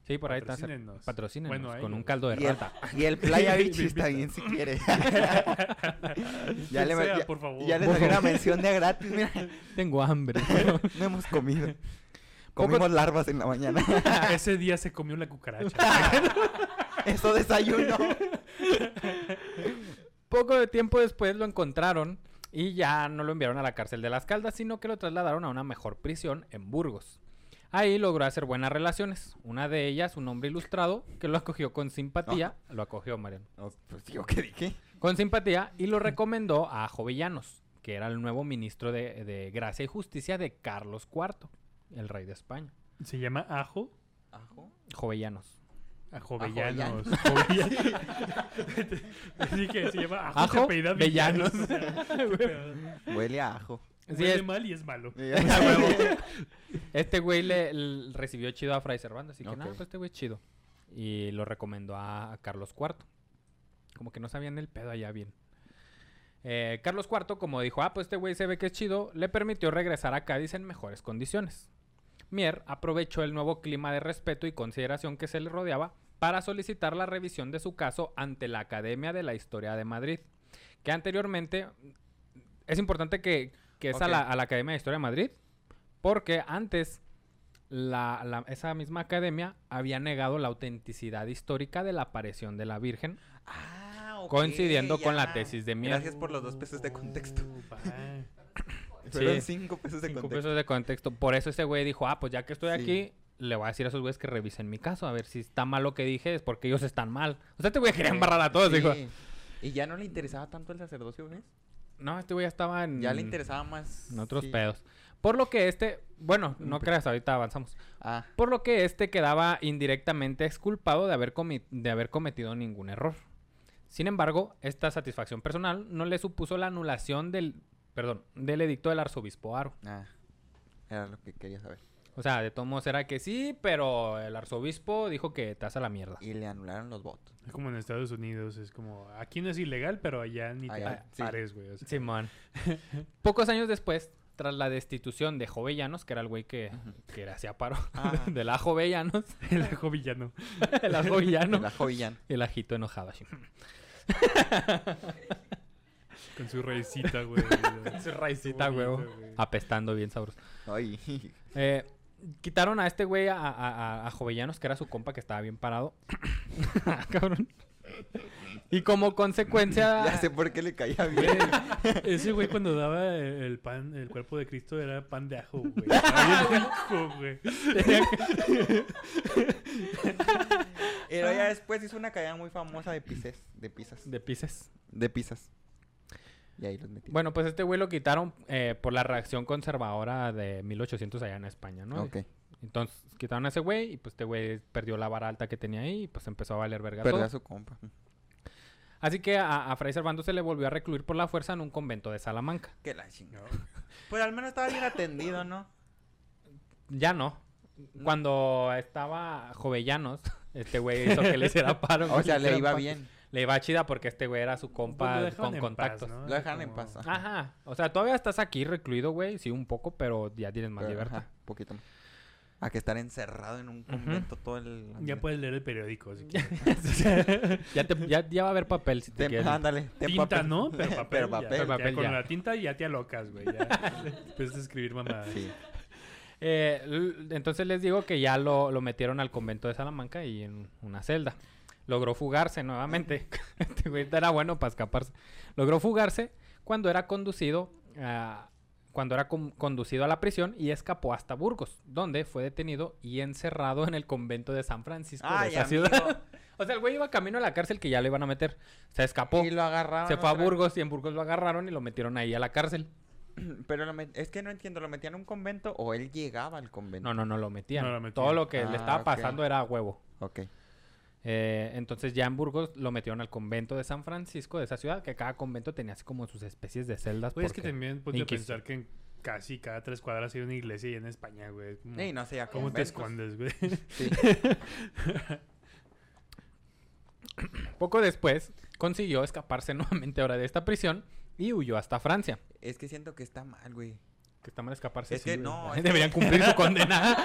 Sí, por ahí está. Patrocínenos. Bueno, con un caldo de Y el, rata. y el Playa Bichis bien si quiere. ya le- sea, ya- por favor. ya le Por salió una mención de gratis, mira. Tengo hambre. No hemos comido. Poco- Comimos larvas en la mañana. Ese día se comió la cucaracha. Eso desayuno. Poco de tiempo después lo encontraron y ya no lo enviaron a la cárcel de las Caldas, sino que lo trasladaron a una mejor prisión en Burgos. Ahí logró hacer buenas relaciones. Una de ellas, un hombre ilustrado, que lo acogió con simpatía. Lo acogió, Mariano. Oh, pues digo, ¿qué dije? Con simpatía y lo recomendó a Jovellanos, que era el nuevo ministro de, de Gracia y Justicia de Carlos IV, el rey de España. Se llama Ajo. ¿Ajo? Jovellanos. Ajovellanos. Jovellanos. Así que se llama Ajo. Ajo apellida. Villanos. Huele a ajo. Sí, Huele es- mal y es malo. A. Este güey le, recibió chido a Fray Servando, así que Ok. nada, pues este güey es chido. Y lo recomendó a, a Carlos IV. Como que no sabían el pedo allá bien. Eh, Carlos IV, como dijo, ah, pues este güey se ve que es chido, le permitió regresar a Cádiz en mejores condiciones. Mier aprovechó el nuevo clima de respeto y consideración que se le rodeaba para solicitar la revisión de su caso ante la Academia de la Historia de Madrid, que anteriormente es importante que, que es a, la, a la Academia de Historia de Madrid, porque antes la- la- esa misma academia había negado la autenticidad histórica de la aparición de la Virgen, Ah, ok, coincidiendo con la tesis de Mier. Gracias por los dos pesos de contexto. Uh. Fueron Sí. cinco pesos de Cinco contexto. pesos de contexto. Por eso ese güey dijo, ah, pues ya que estoy aquí, le voy a decir a esos güeyes que revisen mi caso, a ver si está mal lo que dije, es porque ellos están mal. O sea, este güey quería embarrar a todos, dijo. Y ya no le interesaba tanto el sacerdocio, ¿ves? No, este güey ya estaba en... Ya le interesaba más. En otros sí. pedos. Por lo que este, bueno, no creas, ahorita avanzamos. Ah, Por lo que este quedaba indirectamente exculpado de haber, comi- de haber cometido ningún error. Sin embargo, esta satisfacción personal no le supuso la anulación del, perdón, del edicto del arzobispo Aro. ah. Era lo que quería saber. O sea, de todos modos era que sí, pero el arzobispo dijo que te hace la mierda. Y le anularon los votos. Es como en Estados Unidos, es como, aquí no es ilegal, pero allá ni te Allá, sí. pares, güey. o sea. Simón. Pocos años después, tras la destitución de Jovellanos, que era el güey que, que le hacía paro, Ah. de la Jovellanos, El ajo villano. el ajo villano, El ajo villano. el ajito enojado así. Con su raicita, güey. Su raicita, güey. Apestando bien sabroso. Ay. Eh, quitaron a este güey, a, a, a- a Jovellanos, que era su compa que estaba bien parado. Ah, Cabrón. Y como consecuencia... ya sé por qué le caía Güey, bien. ese güey cuando daba el, pan, el cuerpo de Cristo era pan de ajo, güey. Rico, güey. Pero ya después hizo una cadena muy famosa de pizzas. De pizzas. De pises. De pizzas. Y ahí los metí. Bueno, pues este güey lo quitaron eh, por la reacción conservadora de 1800 allá en España, ¿no? Ok. Entonces quitaron a ese güey y pues este güey perdió la vara alta que tenía ahí y pues empezó a valer verga Perdió a su compa. Así que a, a Fray Servando se le volvió a recluir por la fuerza en un convento de Salamanca. Que la chingada. Pues al menos estaba bien atendido, ¿no? Ya no. Cuando estaba Jovellanos, este güey hizo que le hiciera paro. O sea, le iba paro. bien. Le iba chida porque este güey era su Pues compa con contactos. paz, ¿no? Lo dejaron en paz. ajá. Ajá. O sea, todavía estás aquí recluido, güey. Sí, un poco, pero ya tienes más Pero, libertad. ajá, poquito más. A que estar encerrado en un convento todo el... Ya puedes leer el periódico. Si quieres. ya, te- ya, ya va a haber papel si te Ten- quieres. ándale. ten tinta, papel. ¿no? Pero papel. Pero ya. papel. Ya con la tinta ya te alocas, güey. Ya empiezas a escribir mamadas. Sí. Eh, entonces les digo que ya lo, lo metieron al convento de Salamanca y en una celda. Logró fugarse nuevamente. este güey era bueno para escaparse. Logró fugarse cuando era conducido a- cuando era con- conducido a la prisión y escapó hasta Burgos, donde fue detenido y encerrado en el convento de San Francisco de esa amigo. ciudad. o sea, el güey iba camino a la cárcel que ya le iban a meter. Se escapó. Y lo agarraron. Se fue a Burgos y en Burgos lo agarraron y lo metieron ahí a la cárcel. Pero lo met- es que no entiendo, ¿lo metían a un convento o él llegaba al convento? No, no, no lo metían. No lo metían. Todo lo que le Ah, estaba pasando era a huevo. Ok. Eh, entonces ya en Burgos lo metieron al convento de San Francisco de esa ciudad, que cada convento tenía así como sus especies de celdas. Pues es que también ponte a Inquis- pensar que en casi cada tres cuadras hay una iglesia y en España, güey. Como- Ey, no sé, ya ¿Cómo te escondes, güey? Sí. Poco después consiguió escaparse nuevamente ahora de esta prisión y huyó hasta Francia. Es que siento que está mal, güey. Que está mal escaparse. Es sí, que no, es que- Deberían cumplir su condena.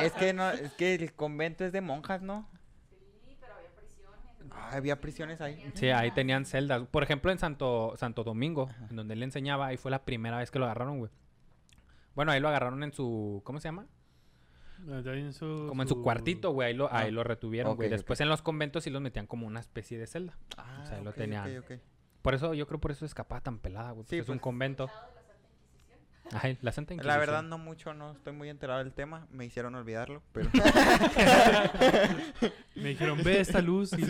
Es que no, es que el convento es de monjas, ¿no? Sí, pero había prisiones. Ah, había prisiones ahí. sí, ahí tenían celdas. Por ejemplo, en Santo, Santo Domingo, en donde él enseñaba, ahí fue la primera vez que lo agarraron, güey. Bueno, ahí lo agarraron en su... ¿Cómo se llama? También en su- Como en su cuartito, güey. Ahí lo, ahí Ah, lo retuvieron, güey. Después en los conventos sí los metían como una especie de celda. Ah, O sea, lo ok, tenían. Por eso, yo creo por eso escapaba tan pelada, güey. porque Sí, es un pues. convento. Ay, la Santa La Inquisición. verdad no mucho, no estoy muy enterado del tema. Me hicieron olvidarlo, pero... Me dijeron, ve esta luz y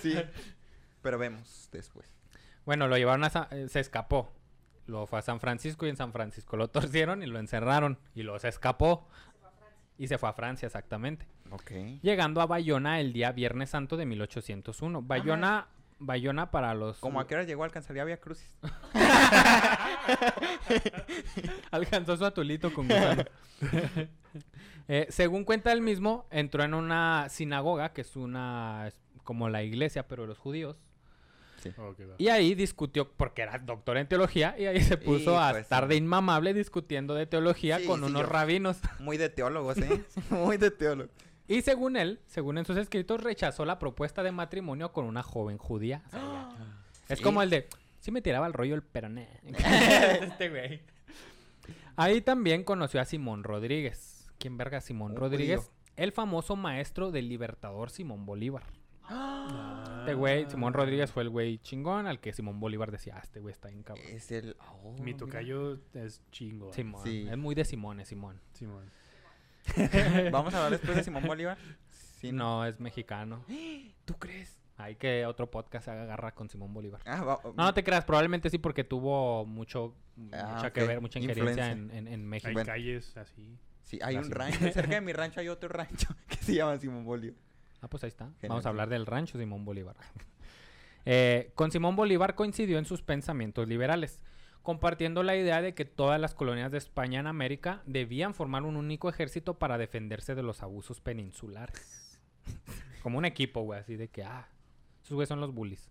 sí. Pero vemos después. Bueno, lo llevaron a... Sa- eh, se escapó. Lo fue a San Francisco y en San Francisco lo torcieron y lo encerraron. Y luego se escapó. Y se fue a Francia, exactamente. Ok. Llegando a Bayona el día Viernes Santo de 1801. Bayona, Bayona para los... ¿Cómo a qué hora llegó? ¿Alcanzaría Vía Crucis? Alcanzó su atolito con gusano. Eh, según cuenta él mismo, entró en una sinagoga, que es una... es como la iglesia, pero de los judíos. Ok, va. Y ahí discutió, porque era doctor en teología, y ahí se puso a de estar de inmamable discutiendo de teología Sí, con sí, unos yo- rabinos. Muy de teólogos, ¿eh? muy de teólogos. Y según él, según en sus escritos, rechazó la propuesta de matrimonio con una joven judía. O sea, ya. Es Sí. como el de, sí me tiraba el rollo el peroné. este güey. Ahí también conoció a Simón Rodríguez. ¿Quién verga Simón Rodríguez? El famoso maestro del libertador Simón Bolívar. Ah. Este güey, Simón Rodríguez fue el güey chingón al que Simón Bolívar decía, ah, este güey está bien cabrón. Es el... oh, Mi mira. tocayo es chingo. Simón. Sí. Es muy de Simón, es Simón. Simón. ¿Vamos a hablar después de Simón Bolívar? Sí, No, es mexicano. ¿Tú crees? Hay que otro podcast se haga garra con Simón Bolívar. Ah, va- No, no te creas, probablemente sí porque tuvo mucho, Ah, mucha que ver, mucha injerencia Influencia. en, en, en México. Hay Bueno. calles así. Sí, hay un rancho. Cerca de mi rancho hay otro rancho que se llama Simón Bolívar. Ah, pues ahí está. Genial, Vamos a hablar del rancho Simón Bolívar. Eh, con Simón Bolívar coincidió en sus pensamientos liberales, compartiendo la idea de que todas las colonias de España en América debían formar un único ejército para defenderse de los abusos peninsulares. Como un equipo, güey, así de que, ah, esos güeyes son los bullies.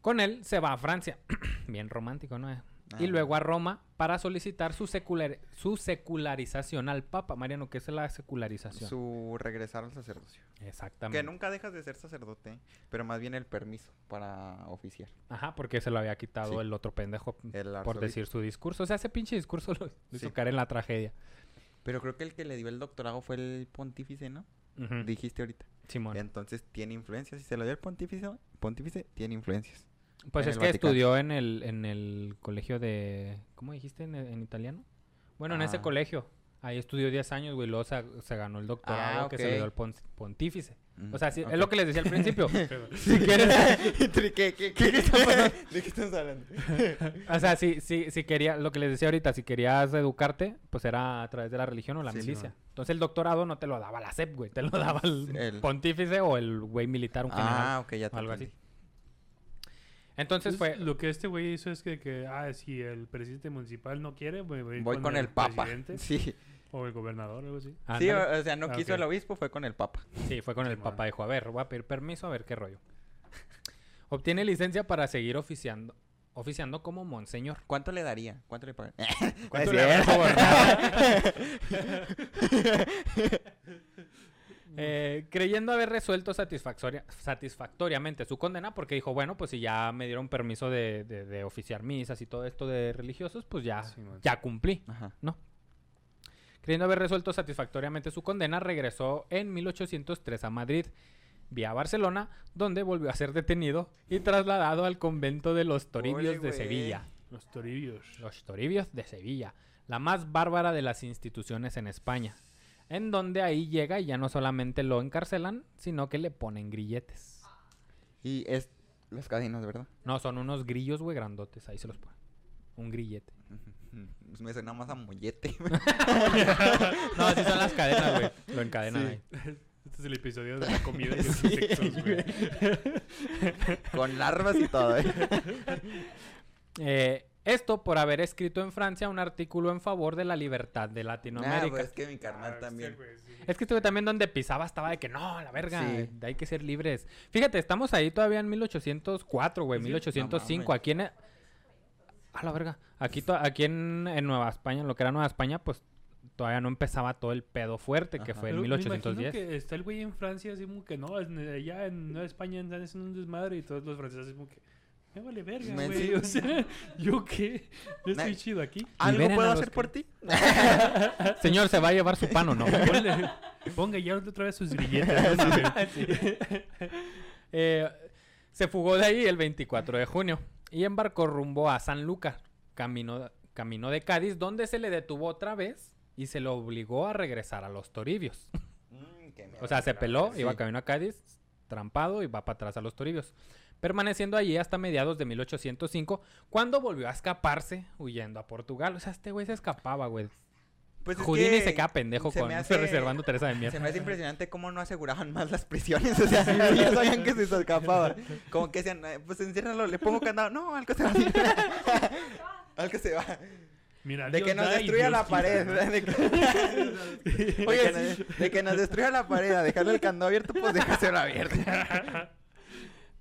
Con él se va a Francia, bien romántico, ¿no? Y luego a Roma para solicitar su, secular- su secularización al Papa. Mariano, ¿qué es la secularización? Su regresar al sacerdocio. Exactamente. Que nunca dejas de ser sacerdote, pero más bien el permiso para oficiar. Ajá, porque se lo había quitado Sí. el otro pendejo El por decir su discurso. O sea, ese pinche discurso lo hizo Sí. caer en la tragedia. Pero creo que el que le dio el doctorado fue el pontífice, ¿no? Dijiste ahorita. Simón. Entonces tiene influencias. Si se lo dio el pontífice, pontífice tiene influencias. Pues en es el que Vaticano. estudió en el, en el colegio de... ¿Cómo dijiste en, en italiano? Bueno, en ese Ah. colegio. Ahí estudió 10 años, güey. Luego se, se ganó el doctorado Ah, que se le dio al pon- pontífice. Mm, O sea, sí, es lo que les decía al principio. Si quieres... ¿Qué, qué, qué, qué está pasando? ¿De qué estamos hablando? O sea, si, si, si quería, lo que les decía ahorita, si querías educarte, pues era a través de la religión o la Sí, milicia. Entonces el doctorado no te lo daba la SEP, güey, te lo daba el, El- pontífice o el güey militar, un general. Ah, ok, ya te o algo así. Entonces Entonces, fue... Lo que este güey hizo es que, que, ah, si el presidente municipal no quiere, voy, voy Voy con el papa. presidente Sí, O el gobernador o algo así. sí ándale. o, o sea, no Ah, quiso el obispo, fue con el papa. Sí, fue con el papá. Dijo, a ver, voy a pedir permiso, a ver qué rollo. Obtiene licencia para seguir oficiando, oficiando como monseñor. ¿Cuánto le daría? ¿Cuánto le pagan? ¿Cuánto Es le cierto. Eh, creyendo haber resuelto satisfactoria- satisfactoriamente su condena, porque dijo, bueno, pues si ya me dieron permiso de, de- de oficiar misas y todo esto de religiosos, pues ya, ya cumplí. Ajá. Creyendo haber resuelto satisfactoriamente su condena, regresó en 1803 a Madrid, vía Barcelona, donde volvió a ser detenido y trasladado al convento de los Toribios Ole, de. Sevilla. Los toribios. Los Toribios de Sevilla, la más bárbara de las instituciones en España, en donde ahí llega y ya no solamente lo encarcelan, sino que le ponen grilletes. Y es las cadenas, ¿verdad? No, son unos grillos, güey, grandotes, ahí se los ponen. Un grillete. Pues me suena más a mollete. No, así son las cadenas, güey. Lo encadenan Sí. ahí. Este es el episodio de la comida y los Sí, insectos, güey. Con larvas y todo, ¿eh? Eh, esto por haber escrito en Francia un artículo en favor de la libertad de Ah, Latinoamérica. pues es que mi carnal Ah, también. sí. Es que estuve también donde pisaba estaba de que no, la verga, Sí. hay que ser libres. Fíjate, estamos ahí todavía en 1804, güey, ¿Sí? 1805. No mames. aquí en... A la verga. Aquí, to- aquí en, en Nueva España, en lo que era Nueva España, pues todavía no empezaba todo el pedo fuerte que Ajá. fue en Pero me imagino 1810. que está el güey en Francia así como que no, allá en Nueva España están haciendo un desmadre y todos los franceses como que me vale verga, güey. sí. O sea, ¿yo qué? Yo estoy chido aquí. ¿Algo puedo hacer que- por ti? Señor, ¿se va a llevar su pan o no? Ponle- ponga ya otra vez sus grilletes. no. Eh, se fugó de ahí el 24 de junio y embarcó rumbo a San Luca, camino, camino de Cádiz, donde se le detuvo otra vez y se lo obligó a regresar a los Toribios. Mm, qué O sea, se peló, Sí. iba camino a Cádiz, trampado y va para atrás a los Toribios. Permaneciendo allí hasta mediados de 1805, cuando volvió a escaparse huyendo a Portugal. O sea, este güey se escapaba, güey. Pues es Houdini que se queda pendejo se con hace- reservando Teresa de Se Mier. me hace impresionante cómo no aseguraban más las prisiones. O sea, ya sabían que se escapaba. Como que decían, "Eh, pues enciérralo, le pongo candado. No, algo se va. algo se va. Mira, De Dios que nos destruya la pared. Oye, de que nos destruya la pared, a dejarle el candado abierto, pues déjaselo abierto.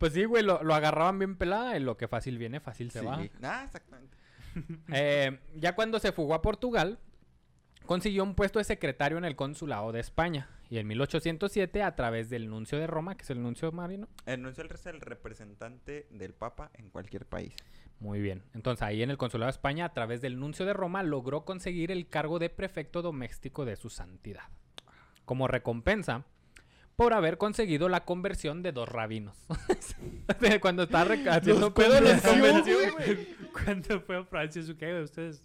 Pues sí, güey, lo, lo agarraban bien pelada y lo que fácil viene, fácil se Sí. va. Ah, exactamente. Eh, ya cuando se fugó a Portugal, consiguió un puesto de secretario en el consulado de España. Y en 1807, a través del nuncio de Roma, que es el nuncio marino. El nuncio es el representante del Papa en cualquier país. Muy bien. Entonces ahí en el consulado de España, a través del nuncio de Roma, logró conseguir el cargo de prefecto doméstico de su santidad. Como recompensa por haber conseguido la conversión de dos rabinos. Cuando estaba haciendo pedo, los convenció, güey. Cuando fue a Francia, su que ustedes.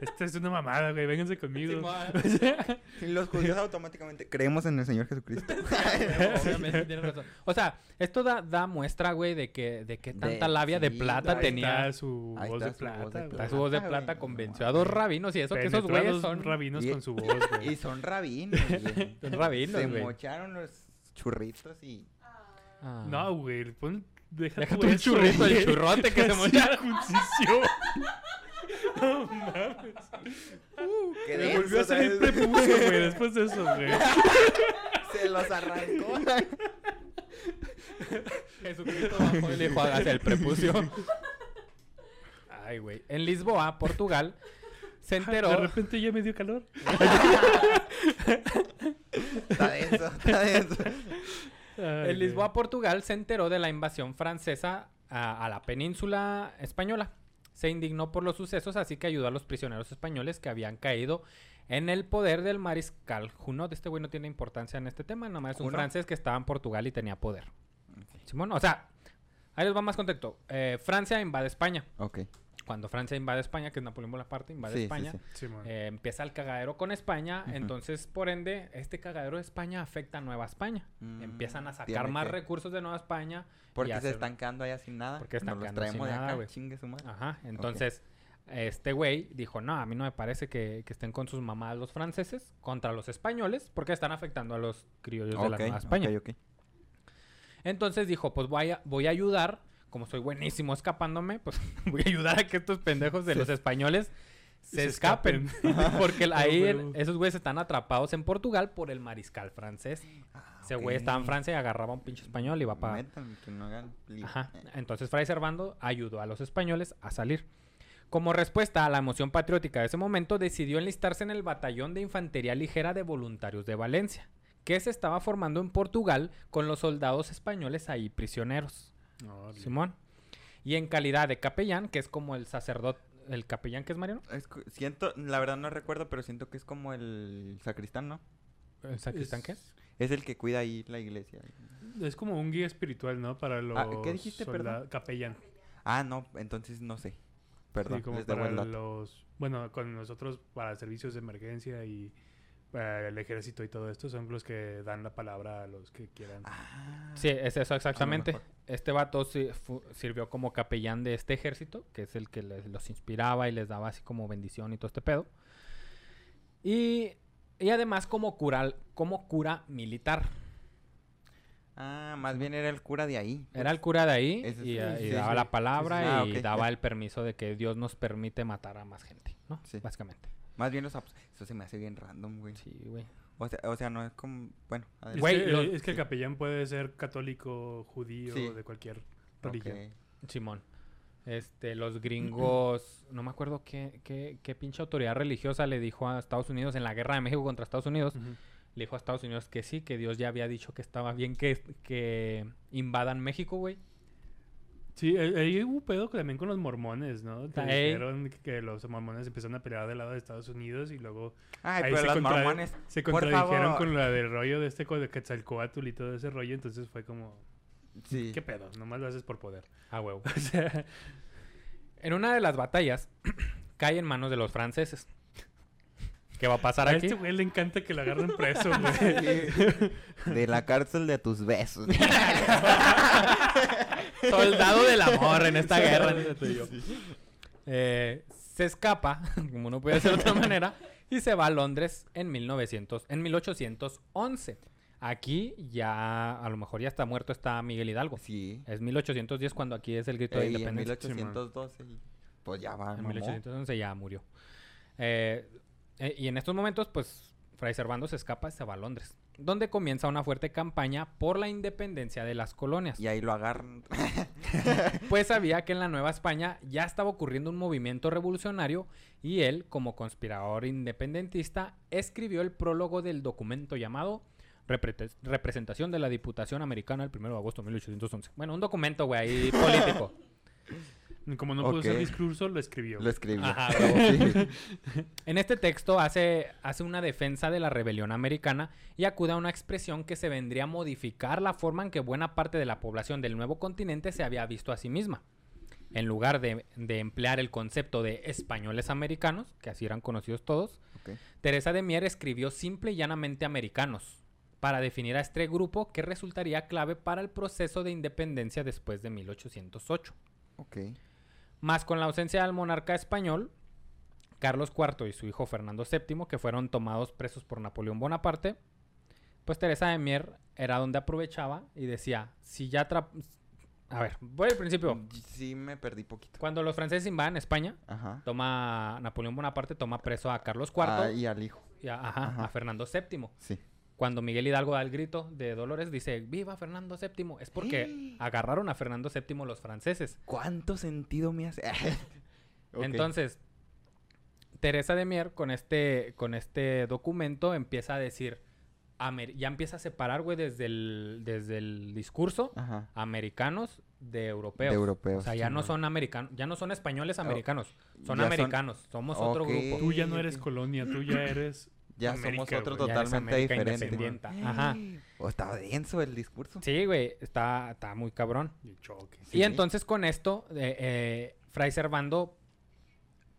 Esta es una mamada, güey. Vénganse conmigo. Simón. Y los judíos automáticamente creemos en el Señor Jesucristo. Obviamente tienes razón. O sea, esto da, da muestra, güey, de que, de que tanta De- labia de sí, plata Ahí tenía. está su Ahí voz está de su plata. su voz de plata, convenció no a dos rabinos y eso que esos güeyes son rabinos Y- con su voz, güey. Y son rabinos, güey. Son rabinos, Se güey. mocharon los churritos y... Ah. No, güey. Pon, deja, Deja eso, churrito, el churrote que se La mocharon. circuncisión. No mames. ¡Qué Me volvió a salir prepucio, güey, después de eso, güey. Se los arrancó. Jesucristo bajó y le dijo, hágase el prepucio. Ay, güey. En Lisboa, Portugal, se De enteró... repente ya me dio calor. Está denso, está denso. En Lisboa, Portugal, se enteró de la invasión francesa a, a la península española. Se indignó por los sucesos, así que ayudó a los prisioneros españoles que habían caído en el poder del mariscal Junot. Este güey no tiene importancia en este tema, nada más es un Junot. francés que estaba en Portugal y tenía poder. Simón, o sea, ahí les va más contexto. Eh, Francia invade España. Ok. Cuando Francia invade España, que es Napoleón Bonaparte, invade Sí, España, sí. Sí, man. eh, empieza el cagadero con España, entonces por ende este cagadero de España afecta a Nueva España. Mm, Empiezan a sacar tiene más que- recursos de Nueva España. Porque se están quedando allá sin nada. Porque están Nos los quedando sin traemos de nada, acá, chingue su madre. Ajá, entonces este güey dijo, no, a mí no me parece que, que estén con sus mamás los franceses contra los españoles porque están afectando a los criollos de la Nueva España. Entonces dijo, pues voy a, voy a ayudar, como soy buenísimo escapándome, pues voy a ayudar a que estos pendejos de los españoles se, Se escapen. escapen. Porque ahí el- esos güeyes están atrapados en Portugal por el mariscal francés. Ah, Ese güey estaba en Francia y agarraba un pinche español y iba para... No. Ajá. Entonces Fray Servando ayudó a los españoles a salir. Como respuesta a la emoción patriótica de ese momento, decidió enlistarse en el batallón de infantería ligera de voluntarios de Valencia, que se estaba formando en Portugal con los soldados españoles ahí prisioneros. Simón. Y en calidad de capellán, que es como el sacerdote, el capellán que es Mariano. es siento, la verdad no recuerdo, pero siento que es como el sacristán, ¿no? ¿El sacristán qué es? Es el que cuida ahí la iglesia. Es como un guía espiritual, ¿no? Para los Ah, ¿qué dijiste, solda- perdón? capellán. Ah, no, entonces no sé. Perdón, Sí, como les debo para el dato. los... Bueno, con nosotros para servicios de emergencia y para el ejército y todo esto son los que dan la palabra a los que quieran. Ah, Sí, es eso exactamente. Este vato sirvió como capellán de este ejército, que es el que les- los inspiraba y les daba así como bendición y todo este pedo. Y, y además como cura, como cura militar. Ah, más bien era el cura de ahí. Era el cura de ahí y, eh, daba la palabra. Ah, y daba el permiso de que Dios nos permite matar a más gente, ¿no? Sí. Básicamente. Más bien los apos- Eso se me hace bien random, güey. Sí, güey. O sea, o sea, no es como... Bueno, adelante. Güey, que, eh, es que el capellán puede ser católico, judío, Sí. de cualquier religión. Simón. Este, los gringos, no me acuerdo qué, qué, qué pinche autoridad religiosa le dijo a Estados Unidos en la guerra de México contra Estados Unidos. Le dijo a Estados Unidos que sí, que Dios ya había dicho que estaba bien que, que invadan México, güey. Sí, eh, ahí hubo pedo también con los mormones, ¿no? Que dijeron que los mormones empezaron a pelear del lado de Estados Unidos y luego Ay, ahí pero se los contra- mormones... se contradijeron con la del rollo de este co- de Quetzalcoatl y todo ese rollo, entonces fue como, Sí. ¿qué pedo? Nomás lo haces por poder. Ah, huevo. O sea, En una de las batallas cae en manos de los franceses. ¿Qué va a pasar A aquí? este güey le encanta que lo agarren preso, güey. De la cárcel de tus besos. Soldado del amor en esta guerra entre tú y yo. Eh, se escapa, como no puede ser de otra manera, y se va a Londres en 1900, en 1811. Aquí ya, a lo mejor ya está muerto está Miguel Hidalgo. Sí. Es 1810 cuando aquí es el grito de Ey, en independencia. 1812. y- Pues ya va, En mamó. 1811 ya murió. Eh, eh, y en estos momentos, pues, Fray Servando se escapa y se va a Londres, donde comienza una fuerte campaña por la independencia de las colonias. Y ahí lo agarran. Pues sabía que en la Nueva España ya estaba ocurriendo un movimiento revolucionario y él, como conspirador independentista, escribió el prólogo del documento llamado Repre- Representación de la Diputación Americana el 1 de agosto de 1811. Bueno, un documento, güey, ahí político. Como no pudo hacer Ok. discurso, lo escribió. Lo escribió. Ajá, Sí. En este texto hace, hace una defensa de la rebelión americana y acude a una expresión que se vendría a modificar la forma en que buena parte de la población del nuevo continente se había visto a sí misma. En lugar de, de emplear el concepto de españoles americanos, que así eran conocidos todos. Teresa de Mier escribió simple y llanamente americanos para definir a este grupo que resultaría clave para el proceso de independencia después de 1808. Ok. Más con la ausencia del monarca español, Carlos IV y su hijo Fernando VII, que fueron tomados presos por Napoleón Bonaparte, pues Teresa de Mier era donde aprovechaba y decía, si ya... A ver, voy al principio. Sí, me perdí poquito. Cuando los franceses invaden España, Ajá. toma Napoleón Bonaparte toma preso a Carlos IV Ah, y al hijo. y a, ajá, ajá. a Fernando VII. Sí. Cuando Miguel Hidalgo da el grito de Dolores, dice, viva Fernando VII. Es porque agarraron a Fernando VII los franceses. ¿Cuánto sentido me hace? Entonces, Teresa de Mier con este, con este documento empieza a decir, amer- ya empieza a separar, güey, desde el, desde el discurso, Ajá. americanos de europeos. De europeos, O sea, ya sí, no man. son americanos, ya no son españoles americanos, son americanos, somos otro grupo. Tú ya no eres colonia, tú ya eres. Ya América, somos otro totalmente diferente. Ajá. Oh, estaba denso el discurso. Sí, güey, está, está muy cabrón. Y choque. Sí. Y entonces con esto, eh, eh, Fray Servando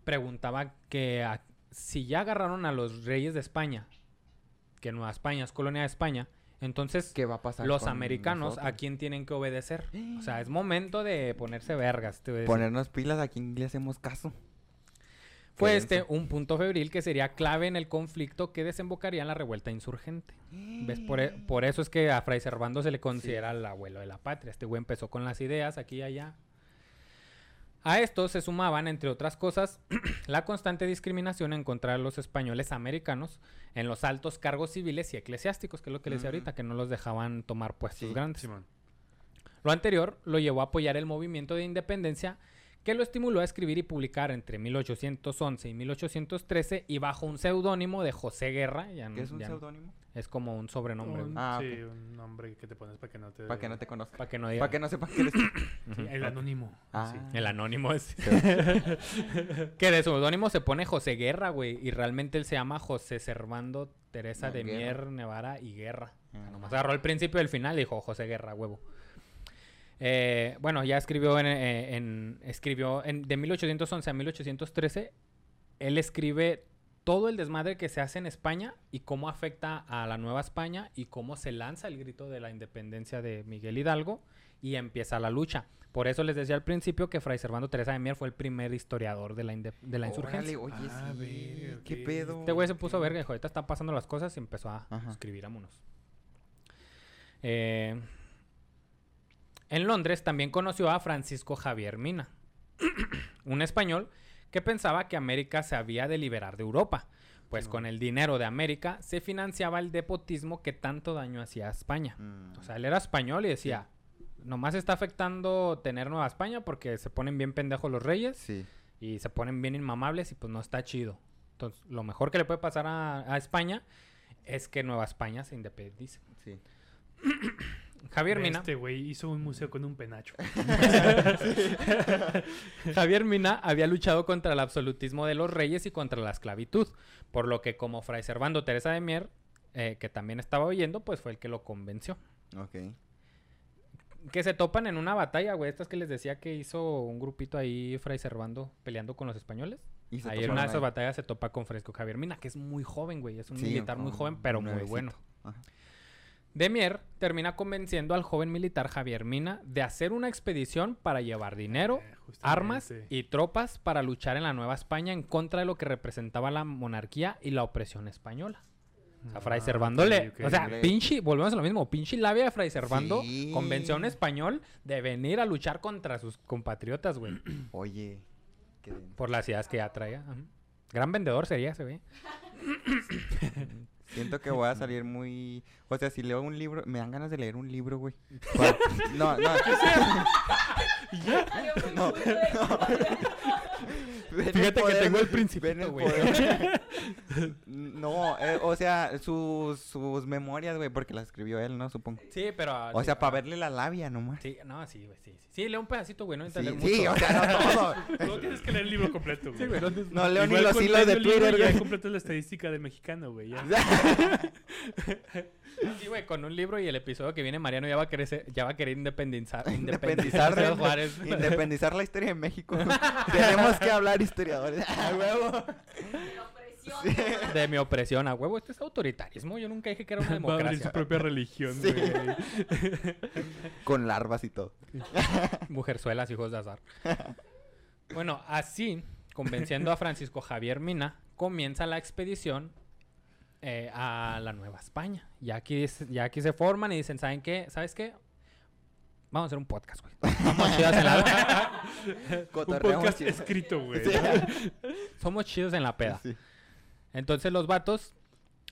preguntaba que a- si ya agarraron a los reyes de España, que Nueva España es colonia de España, entonces ¿Qué va a pasar los americanos a quién tienen que obedecer. O sea, es momento de ponerse vergas. te voy a decir. Ponernos pilas, a quién le hacemos caso. Fue este un punto febril que sería clave en el conflicto que desembocaría en la revuelta insurgente. ¿Ves? Por, e- por eso es que a Fray Servando se le considera el abuelo de la patria. Este güey empezó con las ideas aquí y allá. A esto se sumaban, entre otras cosas, la constante discriminación en contra de los españoles americanos en los altos cargos civiles y eclesiásticos, que es lo que les decía ahorita, que no los dejaban tomar puestos Sí, grandes. Simón. Lo anterior lo llevó a apoyar el movimiento de independencia que lo estimuló a escribir y publicar entre 1811 y 1813 y bajo un seudónimo de José Guerra. Ya, ¿Qué no- es un no- seudónimo? es como un sobrenombre. Un- Ah, sí, un nombre que te pones para que no te. Para que no te conozca. Para que no diga. Para que no sepan que eres. Sí, el anónimo. Ah. sí. El anónimo es. que de seudónimo se pone José Guerra, güey. Y realmente él se llama José Servando Teresa No, de Guerra. Mier, Nevara y Guerra. Ah. Nomás agarró el principio y el final y dijo José Guerra, huevo. Eh, bueno, ya escribió en, eh, en- escribió en, de 1811 a 1813. Él escribe todo el desmadre que se hace en España y cómo afecta a la Nueva España y cómo se lanza el grito de la independencia de Miguel Hidalgo y empieza la lucha. Por eso les decía al principio que Fray Servando Teresa de Mier fue el primer historiador de la, inde- de la insurgencia. Órale, oye, Ah, sí. verga, ¿Qué pedo? Este güey se puso verga y dijo, ahorita están pasando las cosas y empezó a Ajá. escribir vámonos. Eh, en Londres también conoció a Francisco Javier Mina, un español que pensaba que América se había de liberar de Europa, pues con el dinero de América se financiaba el depotismo que tanto daño hacía a España. Mm. O sea, él era español y decía, nomás está afectando tener Nueva España porque se ponen bien pendejos los reyes Sí. y se ponen bien inmamables y pues no está chido. Entonces, lo mejor que le puede pasar a, a España es que Nueva España se independice. Sí. Javier Mina, Este güey hizo un museo con un penacho. Javier Mina había luchado contra el absolutismo de los reyes y contra la esclavitud, por lo que como Fray Servando Teresa de Mier, eh, que también estaba oyendo, pues fue el que lo convenció. Ok. Que se topan en una batalla, güey, estas que les decía que hizo un grupito ahí Fray Servando peleando con los españoles. Y se Ahí en una de esas ahí. batallas se topa con Francisco Javier Mina, que es muy joven, güey. Es un Sí, militar muy joven, pero muy nuevecito. bueno. Ajá. Demier termina convenciendo al joven militar Javier Mina de hacer una expedición para llevar dinero, Eh, armas y tropas para luchar en la Nueva España en contra de lo que representaba la monarquía y la opresión española. O sea, Fray Ah, Servando ok, le... ok. O sea, pinche... Volvemos a lo mismo. Pinche labia de Fray Servando Sí. convenció a un español de venir a luchar contra sus compatriotas, güey. Oye. qué por las ideas que ya traía. Gran vendedor sería ese, güey. Siento que voy a salir muy... O sea, si leo un libro... Me dan ganas de leer un libro, güey. No, no. Salió muy No, cool, güey. Ven el Fíjate que tengo el Principito, güey. No, eh, o sea, sus, sus memorias, güey, porque las escribió él, ¿no? Supongo. Sí, pero... O sí, sea, para verle la labia nomás. Sí, no, sí, güey, sí, sí. Sí, leo un pedacito, güey, no Sí, entender sí, mucho. o sea, no todo. No tienes que leer el libro completo, güey. Sí, güey, no- No leo ni los hilos de leyendo el libro Twitter, Ya güey. completas la estadística del mexicano, güey. ya. Sí, güey, con un libro y el episodio que viene Mariano ya va a querer, ser- ya va a querer independizar, Independizar, de Juárez. independizar la historia de México. Tenemos que hablar historiadores. A huevo. Opresión. De mi opresión a huevo. Esto es autoritarismo. Yo nunca dije que era una Va a abrir su democracia. propia religión, Sí. güey. Con larvas y todo. Mujerzuelas, hijos de azar. Bueno, así, convenciendo a Francisco Javier Mina, comienza la expedición eh, a la Nueva España. Ya aquí, ya aquí se forman y dicen, ¿saben qué? ¿Sabes qué? Vamos a hacer un podcast, güey. Somos chidos en la, Un podcast chido. escrito, güey. Sí. somos chidos en la peda. Sí. Entonces los vatos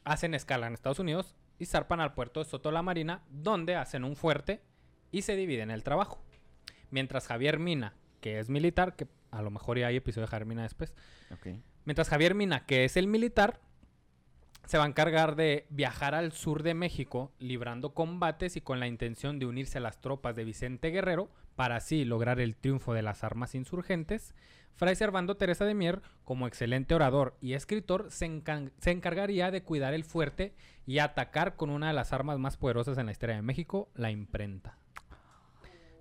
hacen escala en Estados Unidos y zarpan al puerto de Soto la Marina, donde hacen un fuerte y se dividen el trabajo. Mientras Javier Mina, que es militar, que a lo mejor ya hay episodio de Javier Mina después, mientras Javier Mina, que es el militar, se va a encargar de viajar al sur de México, librando combates y con la intención de unirse a las tropas de Vicente Guerrero para así lograr el triunfo de las armas insurgentes. Fray Servando Teresa de Mier, como excelente orador y escritor, se, encargaría de cuidar el fuerte y atacar con una de las armas más poderosas en la historia de México, la imprenta.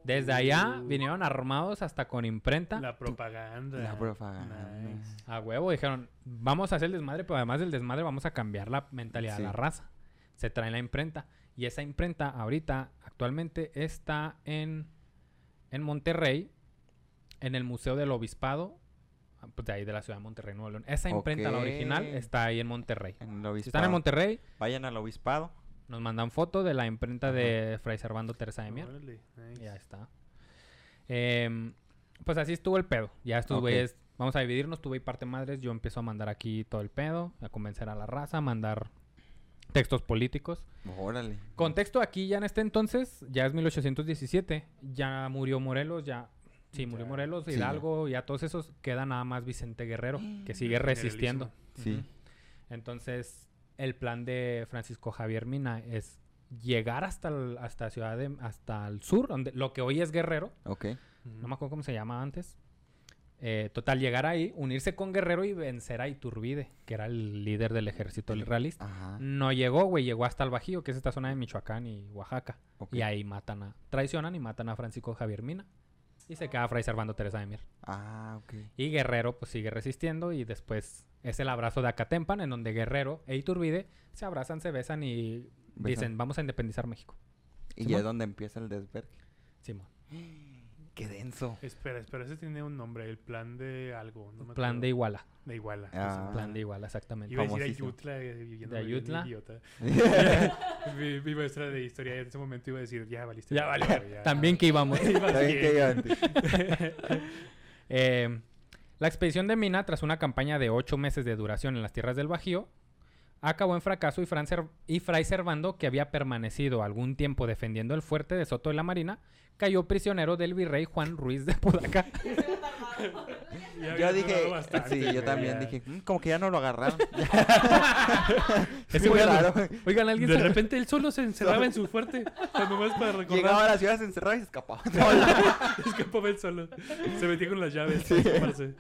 Desde allá Uh. vinieron armados hasta con imprenta. La propaganda. La propaganda. Nice. A huevo, dijeron, vamos a hacer el desmadre, pero además del desmadre vamos a cambiar la mentalidad Sí. de la raza. Se trae la imprenta. Y esa imprenta ahorita, actualmente, está en, en Monterrey, en el Museo del Obispado, pues de ahí de la ciudad de Monterrey, Nuevo León. Esa imprenta, la original, está ahí en Monterrey. En el Si están en Monterrey, Vayan al obispado. Nos mandan foto de la imprenta de Fray Servando Teresa de Mier. Órale, nice. Ya está. Em, pues así estuvo el pedo. Ya estos güeyes, vamos a dividirnos, tú y parte madres. Yo empiezo a mandar aquí todo el pedo, a convencer a la raza, a mandar textos políticos. Órale. Contexto aquí ya en este entonces, ya es 1817, ya murió Morelos, ya... Sí, murió. Morelos, Sí, ya. Hidalgo, ya todos esos, queda nada más Vicente Guerrero, que sigue resistiendo. Sí. Entonces, el plan de Francisco Javier Mina es llegar hasta el, hasta ciudad de, hasta el sur, donde lo que hoy es Guerrero, Ok. no me acuerdo cómo se llama antes. Eh, total, llegar ahí, unirse con Guerrero y vencer a Iturbide, que era el líder del ejército realista. Ajá. No llegó, güey, llegó hasta el Bajío, que es esta zona de Michoacán y Oaxaca. Ok. Y ahí matan a, traicionan y matan a Francisco Javier Mina. Y se queda Fray Servando Teresa de Mier. Ah, ok. Y Guerrero pues sigue resistiendo y después es el abrazo de Acatempan en donde Guerrero e Iturbide se abrazan, se besan y Besan. dicen vamos a independizar México. Y ya es donde empieza el desvergue. Simón. Qué denso. Espera, espera, ese tiene un nombre, el plan de algo. No me Plan de. Iguala. De Iguala. Ah. Plan de Iguala, exactamente. Iba a decir. Ayutla. eh, viviendo ¿De Ayutla? Idiota. mi, mi maestra de historia en ese momento iba a decir, ya valiste. Ya ya". También que íbamos. Bien. que antes. Eh, la expedición de Mina, tras una campaña de ocho meses de duración en las tierras del Bajío, acabó en fracaso y, Fray Servando, que había permanecido algún tiempo defendiendo el fuerte de Soto de la Marina, cayó prisionero del virrey Juan Ruiz de Podaca. Yo dije, bastante, sí, yo también ya. dije, "Mm, como que ya no lo agarraron. Es muy oigan, raro. Oigan, alguien De se- repente él solo se encerraba en su fuerte. Cuando más para recordar. Llegaba a la ciudad, se encerraba y se escapaba. Escapaba él solo. Se metía con las llaves. para.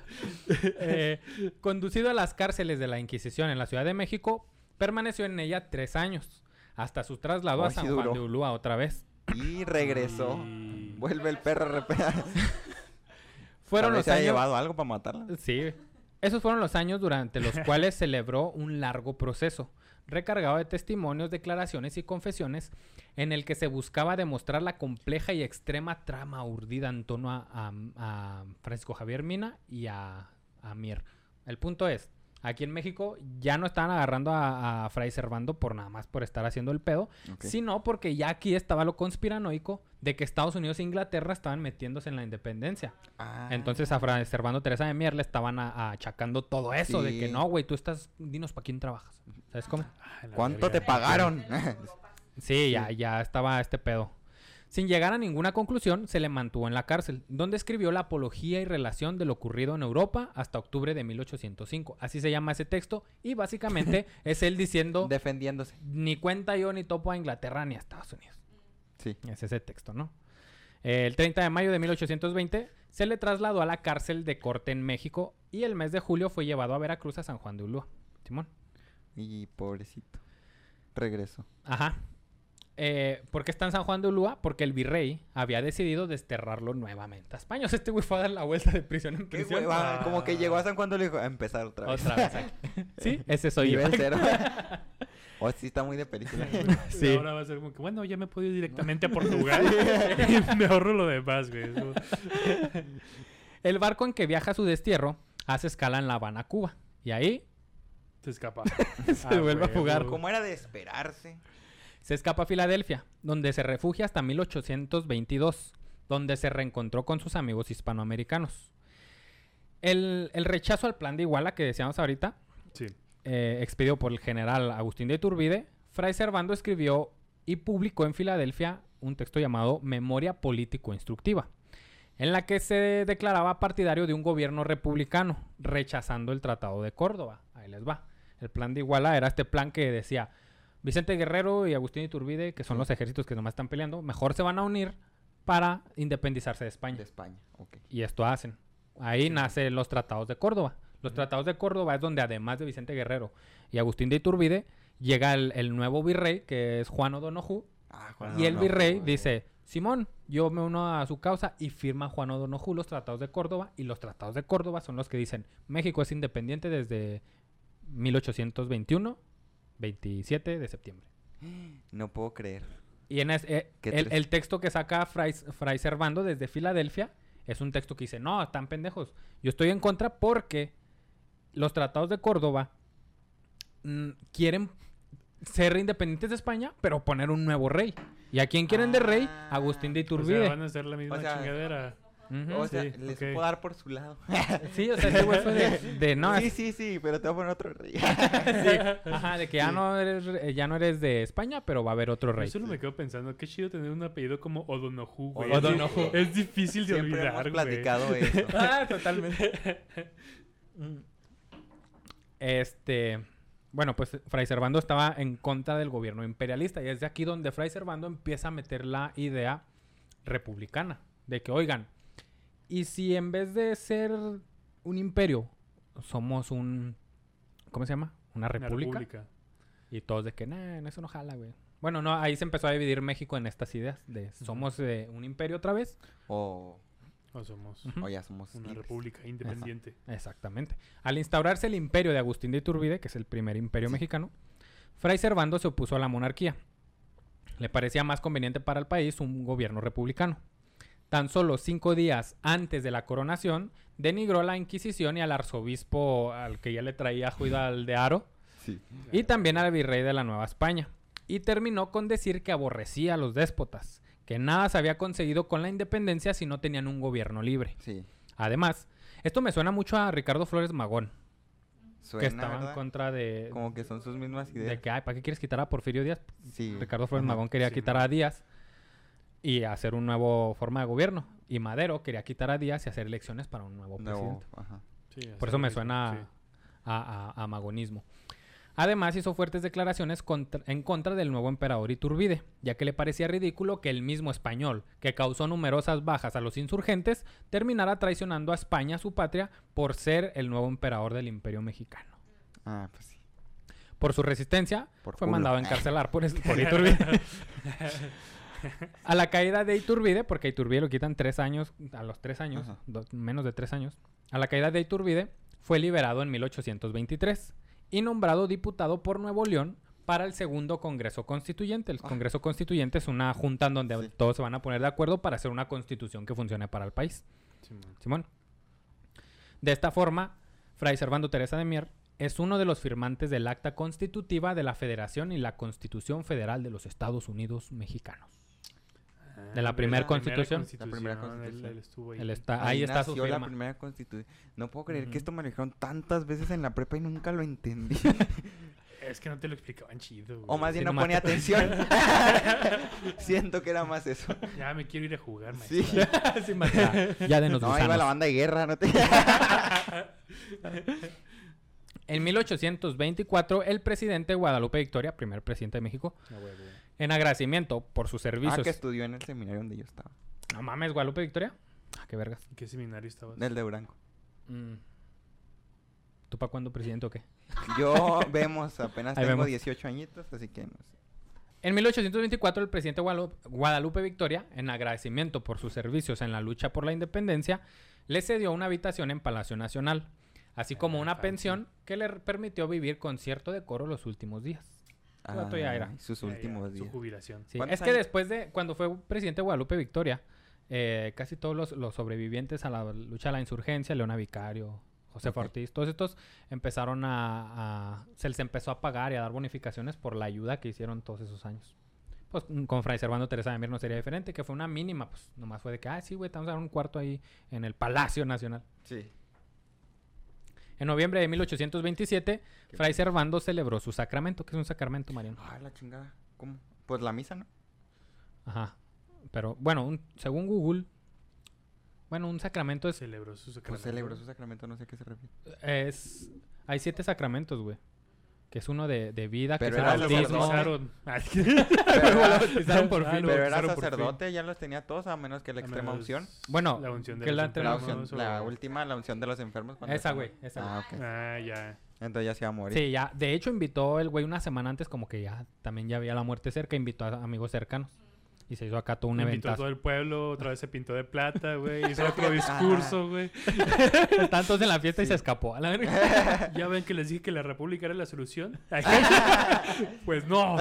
Eh, conducido a las cárceles de la Inquisición en la Ciudad de México, permaneció en ella tres años, hasta su traslado a San sí Juan de Ulúa otra vez. Y regresó. Y- Vuelve el perro. Fueron los se ha años... llevado algo para matarla. Sí. Esos fueron los años durante los cuales celebró un largo proceso, recargado de testimonios, declaraciones y confesiones, en el que se buscaba demostrar la compleja y extrema trama urdida en torno a, a- a Francisco Javier Mina y a, a Mier. El punto es, aquí en México ya no estaban agarrando a, a Fray Servando por nada más por estar haciendo el pedo, sino porque ya aquí estaba lo conspiranoico de que Estados Unidos e Inglaterra estaban metiéndose en la independencia. Ah. Entonces a Fray Servando Teresa de Mier le estaban a- a achacando todo eso, de que no, güey, tú estás, dinos para quién trabajas. ¿Sabes cómo? ¿Cuánto te pagaron? Sí, ya, ya estaba este pedo. Sin llegar a ninguna conclusión, se le mantuvo en la cárcel, donde escribió la apología y relación de lo ocurrido en Europa hasta octubre de 1805. Así se llama ese texto, y básicamente es él diciendo, Defendiéndose. ni cuenta yo ni topo a Inglaterra ni a Estados Unidos. Sí. Es ese texto, ¿no? El 30 de mayo de 1820 se le trasladó a la cárcel de corte en México y el mes de julio fue llevado a Veracruz a San Juan de Ulúa. Simón. Y pobrecito. Regreso. Ajá. Eh, ¿Por qué está en San Juan de Ulúa? Porque el virrey había decidido desterrarlo nuevamente a España. O sea, este güey fue a dar la vuelta de prisión en prisión. Ah. Como que llegó a San Juan le dijo, a empezar otra vez. Otra vez aquí. sí, ese soy yo. Cero. o sí está muy de película. Sí. Ahora va a ser como que, bueno, ya me puedo ir directamente a Portugal y me ahorro lo demás, güey. El barco en que viaja a su destierro hace escala en La Habana, Cuba. Y ahí Se escapa. Se Ah, vuelve a huevo. jugar. Como era de esperarse. Se escapa a Filadelfia, donde se refugia hasta 1822, donde se reencontró con sus amigos hispanoamericanos. El, el rechazo al plan de Iguala que decíamos ahorita, Sí. eh, expedido por el general Agustín de Iturbide, Fray Servando escribió y publicó en Filadelfia un texto llamado Memoria Político Instructiva, en la que se declaraba partidario de un gobierno republicano, rechazando el Tratado de Córdoba. Ahí les va. El plan de Iguala era este plan que decía Vicente Guerrero y Agustín Iturbide, que son Sí. los ejércitos que nomás están peleando, mejor se van a unir para independizarse de España. De España. Ok. Y esto hacen. Ahí nacen los tratados de Córdoba. Los tratados de Córdoba es donde además de Vicente Guerrero y Agustín de Iturbide, llega el, el nuevo virrey, que es Juan O'Donoju, Ah, Juan y el virrey dice, Simón, yo me uno a su causa y firma Juan O'Donoju los tratados de Córdoba, y los tratados de Córdoba son los que dicen, México es independiente desde 1821, 27 de septiembre. No puedo creer. Y en es- eh, Qué el, texto que saca Fray, Fray Servando desde Filadelfia es un texto que dice, no, están pendejos. Yo estoy en contra porque los tratados de Córdoba mm, quieren ser independientes de España, pero poner un nuevo rey. ¿Y a quién quieren de rey? Ah. Agustín de O sea, Iturbide. van a hacer la misma O sea, chingadera. O sea, sí, les puedo dar por su lado. Sí, o sea, este güey fue de, de no, sí, sí, sí, pero te voy a poner otro rey. sí, ajá, de que ya no eres, eh, ya no eres de España, pero va a haber otro Yo rey. solo me quedo pensando, qué chido tener un apellido como Odonoju, güey. Odonoju. Es, es difícil de Siempre olvidar, hemos güey. platicado eso. Ah, totalmente. Este, bueno, pues Fray Servando estaba en contra del gobierno imperialista y es de aquí donde Fray Servando empieza a meter la idea republicana de que, oigan, y si en vez de ser un imperio somos un ¿cómo se llama? Una Una república. república. Y todos de que, nah, no, eso no jala, güey. Bueno, no, ahí se empezó a dividir México en estas ideas de somos eh, un imperio otra vez. O, O somos o ya somos una libres. república independiente. Exactamente. Al instaurarse el imperio de Agustín de Iturbide, que es el primer imperio mexicano, Fray Servando se opuso a la monarquía. Le parecía más conveniente para el país un gobierno republicano. Tan solo cinco días antes de la coronación, denigró a la Inquisición y al arzobispo al que ya le traía Juidal de Aro, Sí. y también al virrey de la Nueva España. Y terminó con decir que aborrecía a los déspotas, que nada se había conseguido con la independencia si no tenían un gobierno libre. Sí. Además, esto me suena mucho a Ricardo Flores Magón, Suena, que estaba en contra de, Como que son sus mismas de ideas. que, ay, ¿para qué quieres quitar a Porfirio Díaz? Sí. Ricardo Flores. Magón quería sí, quitar a Díaz y hacer un nuevo forma de gobierno. Y Madero quería quitar a Díaz y hacer elecciones para un nuevo presidente. ajá. Sí, Por eso me mismo, suena sí. a, a- a magonismo. Además, hizo fuertes declaraciones contra- en contra del nuevo emperador Iturbide, ya que le parecía ridículo que el mismo español, que causó numerosas bajas a los insurgentes, terminara traicionando a España, su patria, por ser el nuevo emperador del imperio mexicano. Ah, pues sí. Por su resistencia, Por fue culo. mandado a encarcelar por, es- por Iturbide. a la caída de Iturbide, porque a Iturbide lo quitan tres años, a los tres años, do- menos de tres años, a la caída de Iturbide, fue liberado en 1823 y nombrado diputado por Nuevo León para el segundo Congreso Constituyente. El Ah. Congreso Constituyente es una junta en donde Sí. todos se van a poner de acuerdo para hacer una constitución que funcione para el país. Simón. Simón. De esta forma, Fray Servando Teresa de Mier es uno de los firmantes del acta constitutiva de la Federación y la Constitución Federal de los Estados Unidos Mexicanos. De la primer constitución. La primera constitución. él estuvo ahí. Él está, ahí, está su la firma. primera constitución. No puedo creer que esto me lo dijeron tantas veces en la prepa y nunca lo entendí. Es que no te lo explicaban chido. o más Sí, bien no ponía te- atención. Siento que era más eso. Ya me quiero ir a jugar, Sí. maestro. Sí, más ya, ya de nos No, iba la banda de guerra, no te... En 1824, el presidente Guadalupe Victoria, primer presidente de México, huevo. En agradecimiento por sus ah, servicios. que estudió en el seminario donde yo estaba. No mames, Guadalupe Victoria. Ah, qué vergas. ¿En qué seminario estabas? Del de Durango. Mm. ¿Tú para cuándo presidente o qué? Yo vemos, apenas tengo vemos. 18 añitos, así que no sé. En 1824, el presidente Guadalu- Guadalupe Victoria, en agradecimiento por sus servicios en la lucha por la independencia, le cedió una habitación en Palacio Nacional, así como Ah, una pensión que le permitió vivir con cierto decoro los últimos días. El vato ya era. Sus Ya, ya, últimos Su días. jubilación. Sí, ¿Cuántos Es que años? después de, cuando fue presidente Guadalupe Victoria, eh, casi todos los, los sobrevivientes a la lucha a la insurgencia, Leona Vicario, José Ok. Ortiz, todos estos empezaron a, a- Se les empezó a pagar y a dar bonificaciones por la ayuda que hicieron todos esos años. Pues mm, con Fray Servando Teresa de Mier no sería diferente, que fue una mínima, pues nomás fue de que, ah, sí, güey, estamos a dar un cuarto ahí en el Palacio Nacional. Sí. En noviembre de 1827, Fray Servando celebró su sacramento. ¿Qué es un sacramento, Mariano? Ay, la chingada. ¿Cómo? Pues la misa, ¿no? Ajá. Pero, bueno, un- según Google, bueno, un sacramento es Celebró su Pues sacramento. celebró su sacramento, no sé a qué se refiere. es hay siete sacramentos, güey. Que es uno de, de vida, Pero que es era el lo bautismo. bautizaron. Pero bautizaron por fin. era sacerdote, ya los tenía todos, a menos que la A extrema menos unción. Bueno, La unción de que los la La, enfermos, unción- enfermos o- la última, la unción de los enfermos. Esa, güey, esa, Ah, ok. Ah, ya. Entonces ya se iba a morir. Sí, ya. De hecho, invitó el güey una semana antes, como que ya también ya había la muerte cerca. Invitó a amigos cercanos. Y se hizo acá todo un evento. todo el pueblo, otra vez se pintó de plata, güey. Hizo otro discurso, güey. Estaban todos en la fiesta y se escapó. A la verga. Ya ven que les dije que la república era la solución. pues no.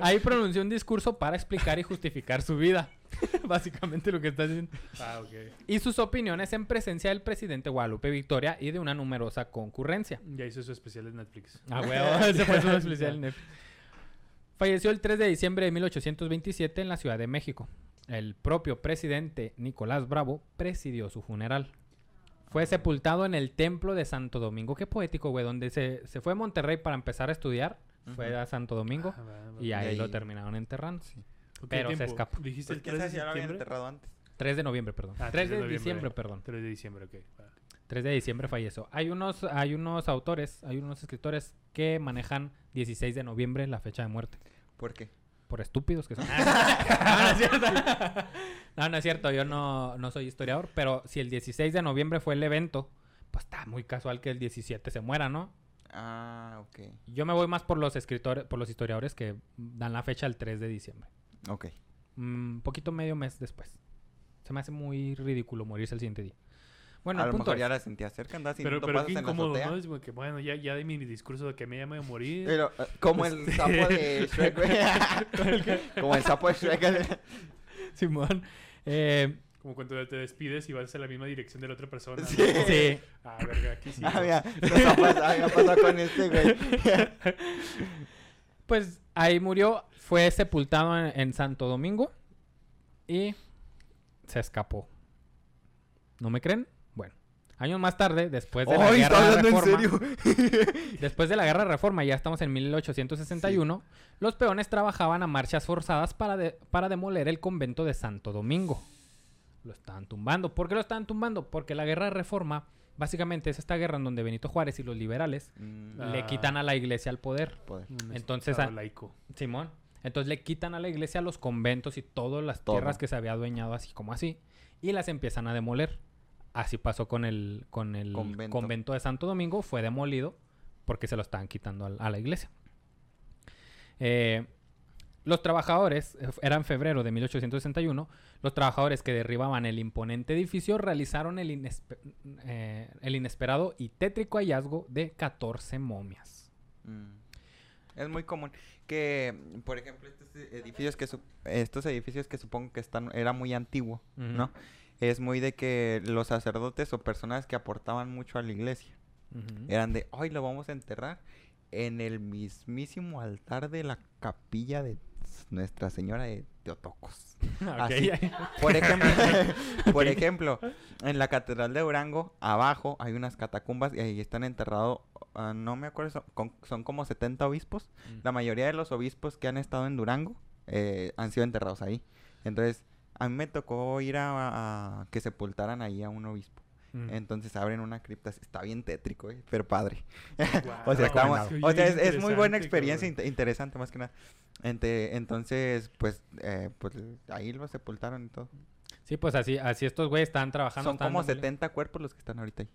Ahí pronunció un discurso para explicar y justificar su vida. Básicamente lo que está diciendo. Ah, ok. Y sus opiniones en presencia del presidente Guadalupe Victoria y de una numerosa concurrencia. Ya hizo su especial en Netflix. Ah, huevo, ese fue su especial en Netflix. Falleció el 3 de diciembre de 1827 en la Ciudad de México. El propio presidente Nicolás Bravo presidió su funeral. Fue sepultado en el templo de Santo Domingo. Qué poético, güey. Donde se, se fue a Monterrey para empezar a estudiar. Fue Ujú. a Santo Domingo. Ah, va, va. y ahí, ahí- lo terminaron enterrando. Sí. Pero se escapó. Dijiste Pues el quién 3 de septiembre. enterrado antes. 3 de noviembre, perdón. Ah, 3 de, noviembre. diciembre, perdón. 3 de diciembre, ok. va. 3 de diciembre falleció. Hay unos, hay unos autores, hay unos escritores que manejan 16 de noviembre la fecha de muerte. ¿Por qué? Por estúpidos que son. no, no es cierto. No, no es cierto. Yo no, no soy historiador. Pero si el 16 de noviembre fue el evento, pues está muy casual que el 17 se muera, ¿no? Ah, ok. Yo me voy más por los escritores, por los historiadores que dan la fecha el 3 de diciembre. Ok. Un poquito medio mes después. Se me hace muy ridículo morirse el siguiente día. Bueno, a lo punto mejor ya es- la sentía cerca, andaba Pero, haciendo pero pasos qué en la incómodo. ¿no? Es como que, bueno, ya, ya de mi discurso de que me llamo a morir. Pero, eh, como el Este- sapo de Shrek, güey. como el sapo de Shrek. Simón. Eh, Como cuando te despides y vas a la misma dirección de la otra persona. ¿no? Sí. sí. Ah, verga, aquí sí. ah, mira, nos ha pasado, ha pasado con este, güey. Pues ahí murió, fue sepultado en, en Santo Domingo y se escapó. ¿No me creen? Años más tarde, después de la ¡Ay, está guerra de en reforma, serio! después de la guerra de reforma, ya estamos en 1861, los peones trabajaban a marchas forzadas para, de- para demoler el convento de Santo Domingo. Lo estaban tumbando. ¿Por qué lo estaban tumbando? Porque la guerra de reforma, básicamente es esta guerra en donde Benito Juárez y los liberales Mm, Ah. le quitan a la iglesia el poder. Entonces, ah, laico. Simón. Entonces le quitan a la iglesia los conventos y todas las Todo. tierras que se había adueñado así como así. Y las empiezan a demoler. Así pasó con el, con el Convento. convento. de Santo Domingo. Fue demolido porque se lo estaban quitando a, la iglesia. Eh, Los trabajadores, eh, eran febrero de 1861, los trabajadores que derribaban el imponente edificio realizaron el, eh, el inesperado y tétrico hallazgo de 14 momias. Mm. Es muy común que, por ejemplo, estos edificios que, estos edificios que supongo que están, era muy antiguo, ¿no? Es muy de que los sacerdotes o personas que aportaban mucho a la iglesia eran de, hoy lo vamos a enterrar en el mismísimo altar de la capilla de Nuestra Señora de Teotocos. Así. Por ejemplo, por ejemplo, en la Catedral de Durango, abajo hay unas catacumbas y ahí están enterrados, ah, no me acuerdo, son, con- son como 70 obispos. La mayoría de los obispos que han estado en Durango eh, han sido enterrados ahí. Entonces, a mí me tocó ir a, a que sepultaran ahí a un obispo. Mm. Entonces abren una cripta, está bien tétrico, eh, pero padre. O sea, o es, muy buena experiencia, interesante más que nada. Ente- entonces, pues, eh, pues ahí lo sepultaron y todo. Sí, pues así, así estos güeyes están trabajando. Son están como dándole- 70 cuerpos los que están ahorita ahí.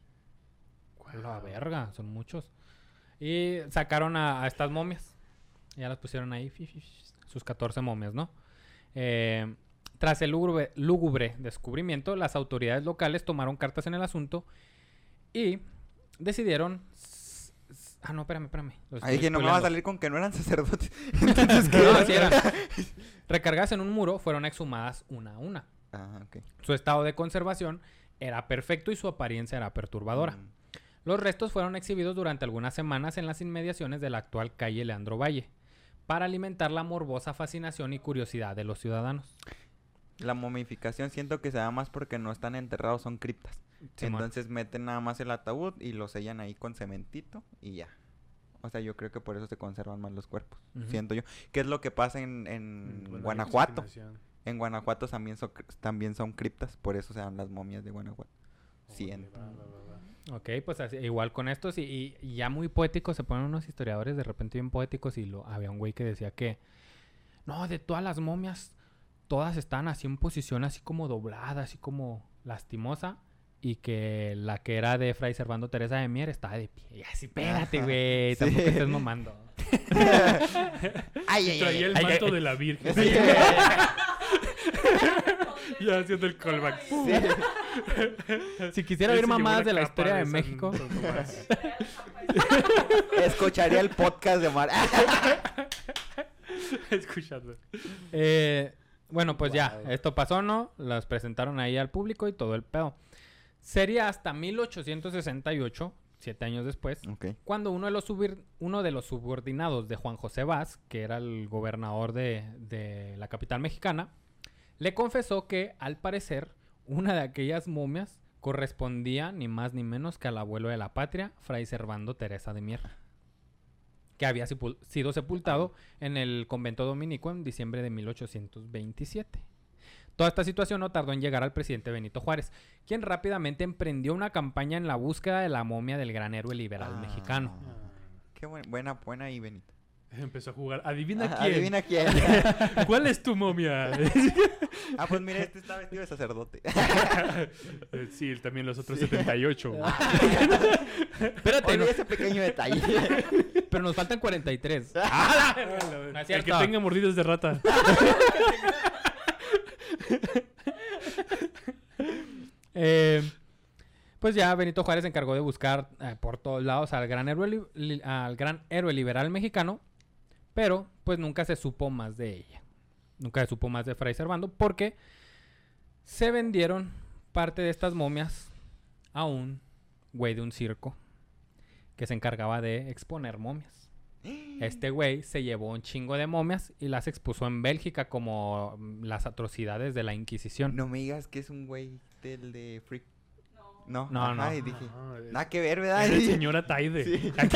A la verga, son muchos. Y sacaron a, a estas momias. Ya las pusieron ahí, sus 14 momias, ¿no? Eh, tras el lúgubre, lúgubre descubrimiento, las autoridades locales tomaron cartas en el asunto y decidieron... Ah, no, espérame, espérame. Ahí que no me va a salir con que no eran sacerdotes. Entonces, ¿qué No, sí eran. Recargadas en un muro, fueron exhumadas una a una. Ah, ok. Su estado de conservación era perfecto y su apariencia era perturbadora. Mm. Los restos fueron exhibidos durante algunas semanas en las inmediaciones de la actual calle Leandro Valle, para alimentar la morbosa fascinación y curiosidad de los ciudadanos. La momificación siento que se da más porque no están enterrados, son criptas. Entonces meten nada más el ataúd y lo sellan ahí con cementito y ya. O sea, yo creo que por eso se conservan más los cuerpos. Siento yo. ¿Qué es lo que pasa en, Guanajuato? En Guanajuato también son, también son criptas, por eso se dan las momias de Guanajuato. Siento. Va, va, va, va. Ok, pues así- igual con estos y, y- y ya muy poéticos, se ponen unos historiadores de repente bien poéticos y lo, había un güey que decía que, no, de todas las momias, todas están así en posición así como doblada, así como lastimosa. Y que la que era de Fray Servando Teresa de Mier estaba de pie. Y así, espérate, Ajá, güey, sí. tampoco estés mamando. ¡Ay, Y traía el ay, manto ay. de la Virgen. Sí. ya haciendo el callback. Si quisiera llevó mamadas de la historia de México. Escucharía el podcast de Mar. Escuchando. Eh, bueno, pues ya, esto pasó, ¿no? Las presentaron ahí al público y todo el pedo. Sería hasta 1868, siete años después, cuando uno de los, subir- uno de los subordinados de Juan José Vaz, que era el gobernador de, de la capital mexicana, le confesó que, al parecer, una de aquellas momias correspondía ni más ni menos que al abuelo de la patria, Fray Servando Teresa de Mier, que había sepul- sido sepultado en el convento dominico en diciembre de 1827. Toda esta situación no tardó en llegar al presidente Benito Juárez, quien rápidamente emprendió una campaña en la búsqueda de la momia del gran héroe liberal Ah. mexicano. Qué buen- buena, buena ahí, Benito. Empezó a jugar. Adivina Ajá, quién. Adivina quién. ¿Cuál es tu momia? ah, pues mira, este está vestido de sacerdote. Sí, también los otros 78. Espérate, no- ese pequeño detalle. pero nos faltan 43. No es el cierto. que tenga mordidas de rata. Eh, pues ya Benito Juárez se encargó de buscar eh, por todos lados al gran, héroe al gran héroe liberal mexicano, pero pues nunca se supo más de ella. Nunca se supo más de Fray Servando porque se vendieron parte de estas momias a un güey de un circo que se encargaba de exponer momias. Este güey se llevó un chingo de momias y las expuso en Bélgica como las atrocidades de la Inquisición. No me digas que es un güey del de Freak. No, No, ajá, no. y dije, No, es- nada que ver, ¿verdad? es el señor Ataide. Sí.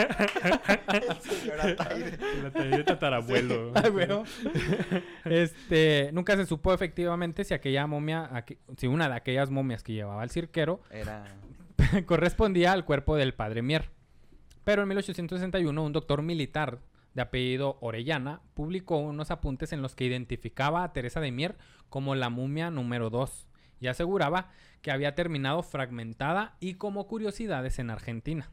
Señor Ataide. El Ataide tatarabuelo. Güey. Este, nunca se supo efectivamente si aquella momia, aqu- si una de aquellas momias que llevaba el cirquero Era... correspondía al cuerpo del padre Mier. Pero en 1861 un doctor militar de apellido Orellana publicó unos apuntes en los que identificaba a Teresa de Mier como la momia número 2 y aseguraba que había terminado fragmentada y como curiosidades en Argentina.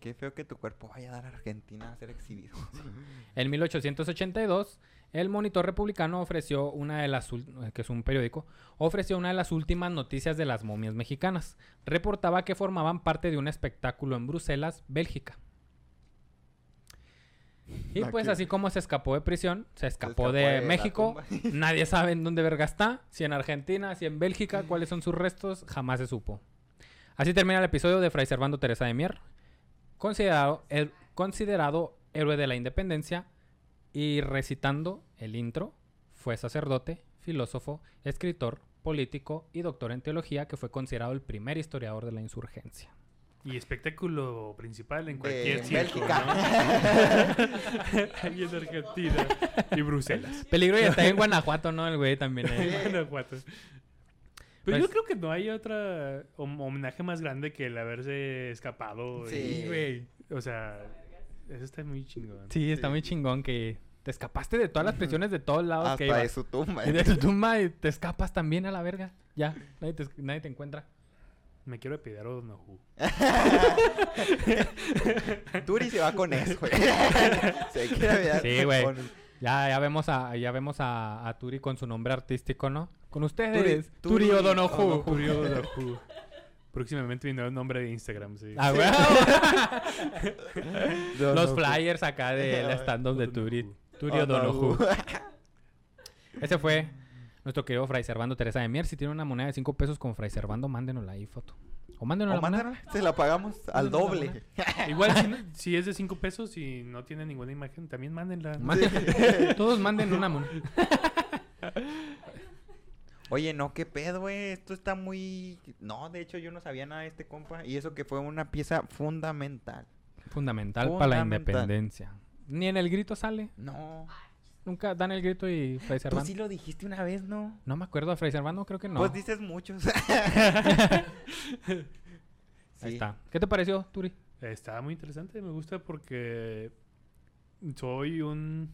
Qué feo que tu cuerpo vaya a dar a Argentina a ser exhibido. En 1882, el Monitor Republicano ofreció una de las, eh, que es un periódico, ofreció una de las últimas noticias de las momias mexicanas. Reportaba que formaban parte de un espectáculo en Bruselas, Bélgica. Y Ah, pues así como se escapó de prisión, se escapó, escapó de, de México. Nadie sabe en dónde verga está, si en Argentina, si en Bélgica, cuáles son sus restos, jamás se supo. Así termina el episodio de Fray Servando Teresa de Mier, considerado, el- considerado héroe de la independencia y recitando el intro, fue sacerdote, filósofo, escritor, político y doctor en teología que fue considerado el primer historiador de la insurgencia. Y espectáculo principal en De cualquier circo, Bélgica. ¿no? Ahí en Argentina y Bruselas. Peligro y está en Guanajuato, ¿no? El güey también. eh. Guanajuato. Pero Pues- yo creo que no hay otra hom- homenaje más grande que el haberse escapado. y- Sí. güey. O sea, eso está muy chingón. Sí, está Sí. muy chingón que te escapaste de todas las prisiones de todos lados que Hasta de ibas. su tumba. Y de tu tumba y te escapas también a la verga. Ya, nadie te, nadie te encuentra. Me quiero pedir a Donohu. Turi se va con eso, güey. se quiere Sí, güey. con- Ya, ya vemos a, ya vemos a, a Turi con su nombre artístico, ¿no? Con ustedes, Turi- Turi, Turi O'Donoghue. O'Donoghue. Turi Donohu. Próximamente vendrá un nombre de Instagram, sí. Ah, güey. Los flyers acá del stand-up de Turi. Turi O'Donoghue. Ese fue nuestro querido Fray Servando Teresa de Mier. Si tiene una moneda de 5 pesos con Fray Servando, mándenosla ahí, foto. O mándenos O la moneda. mándanos, se la pagamos al Mándanos la doble. Igual si, no- si es de 5 pesos y no tiene ninguna imagen, también mándenla. Manden- Todos manden una moneda. Oye, no, qué pedo, güey. Esto está muy. No, de hecho, yo no sabía nada de este compa. Y eso que fue una pieza fundamental. Fundamental, para la Fundamental. independencia. Ni en el grito sale. No. Nunca dan el grito y Fray Tú Servando. sí lo dijiste una vez, ¿no? No me acuerdo de Fray Servando, creo que no. Pues dices muchos. Ahí está. ¿Qué te pareció, Turi? Está muy interesante, me gusta porque soy un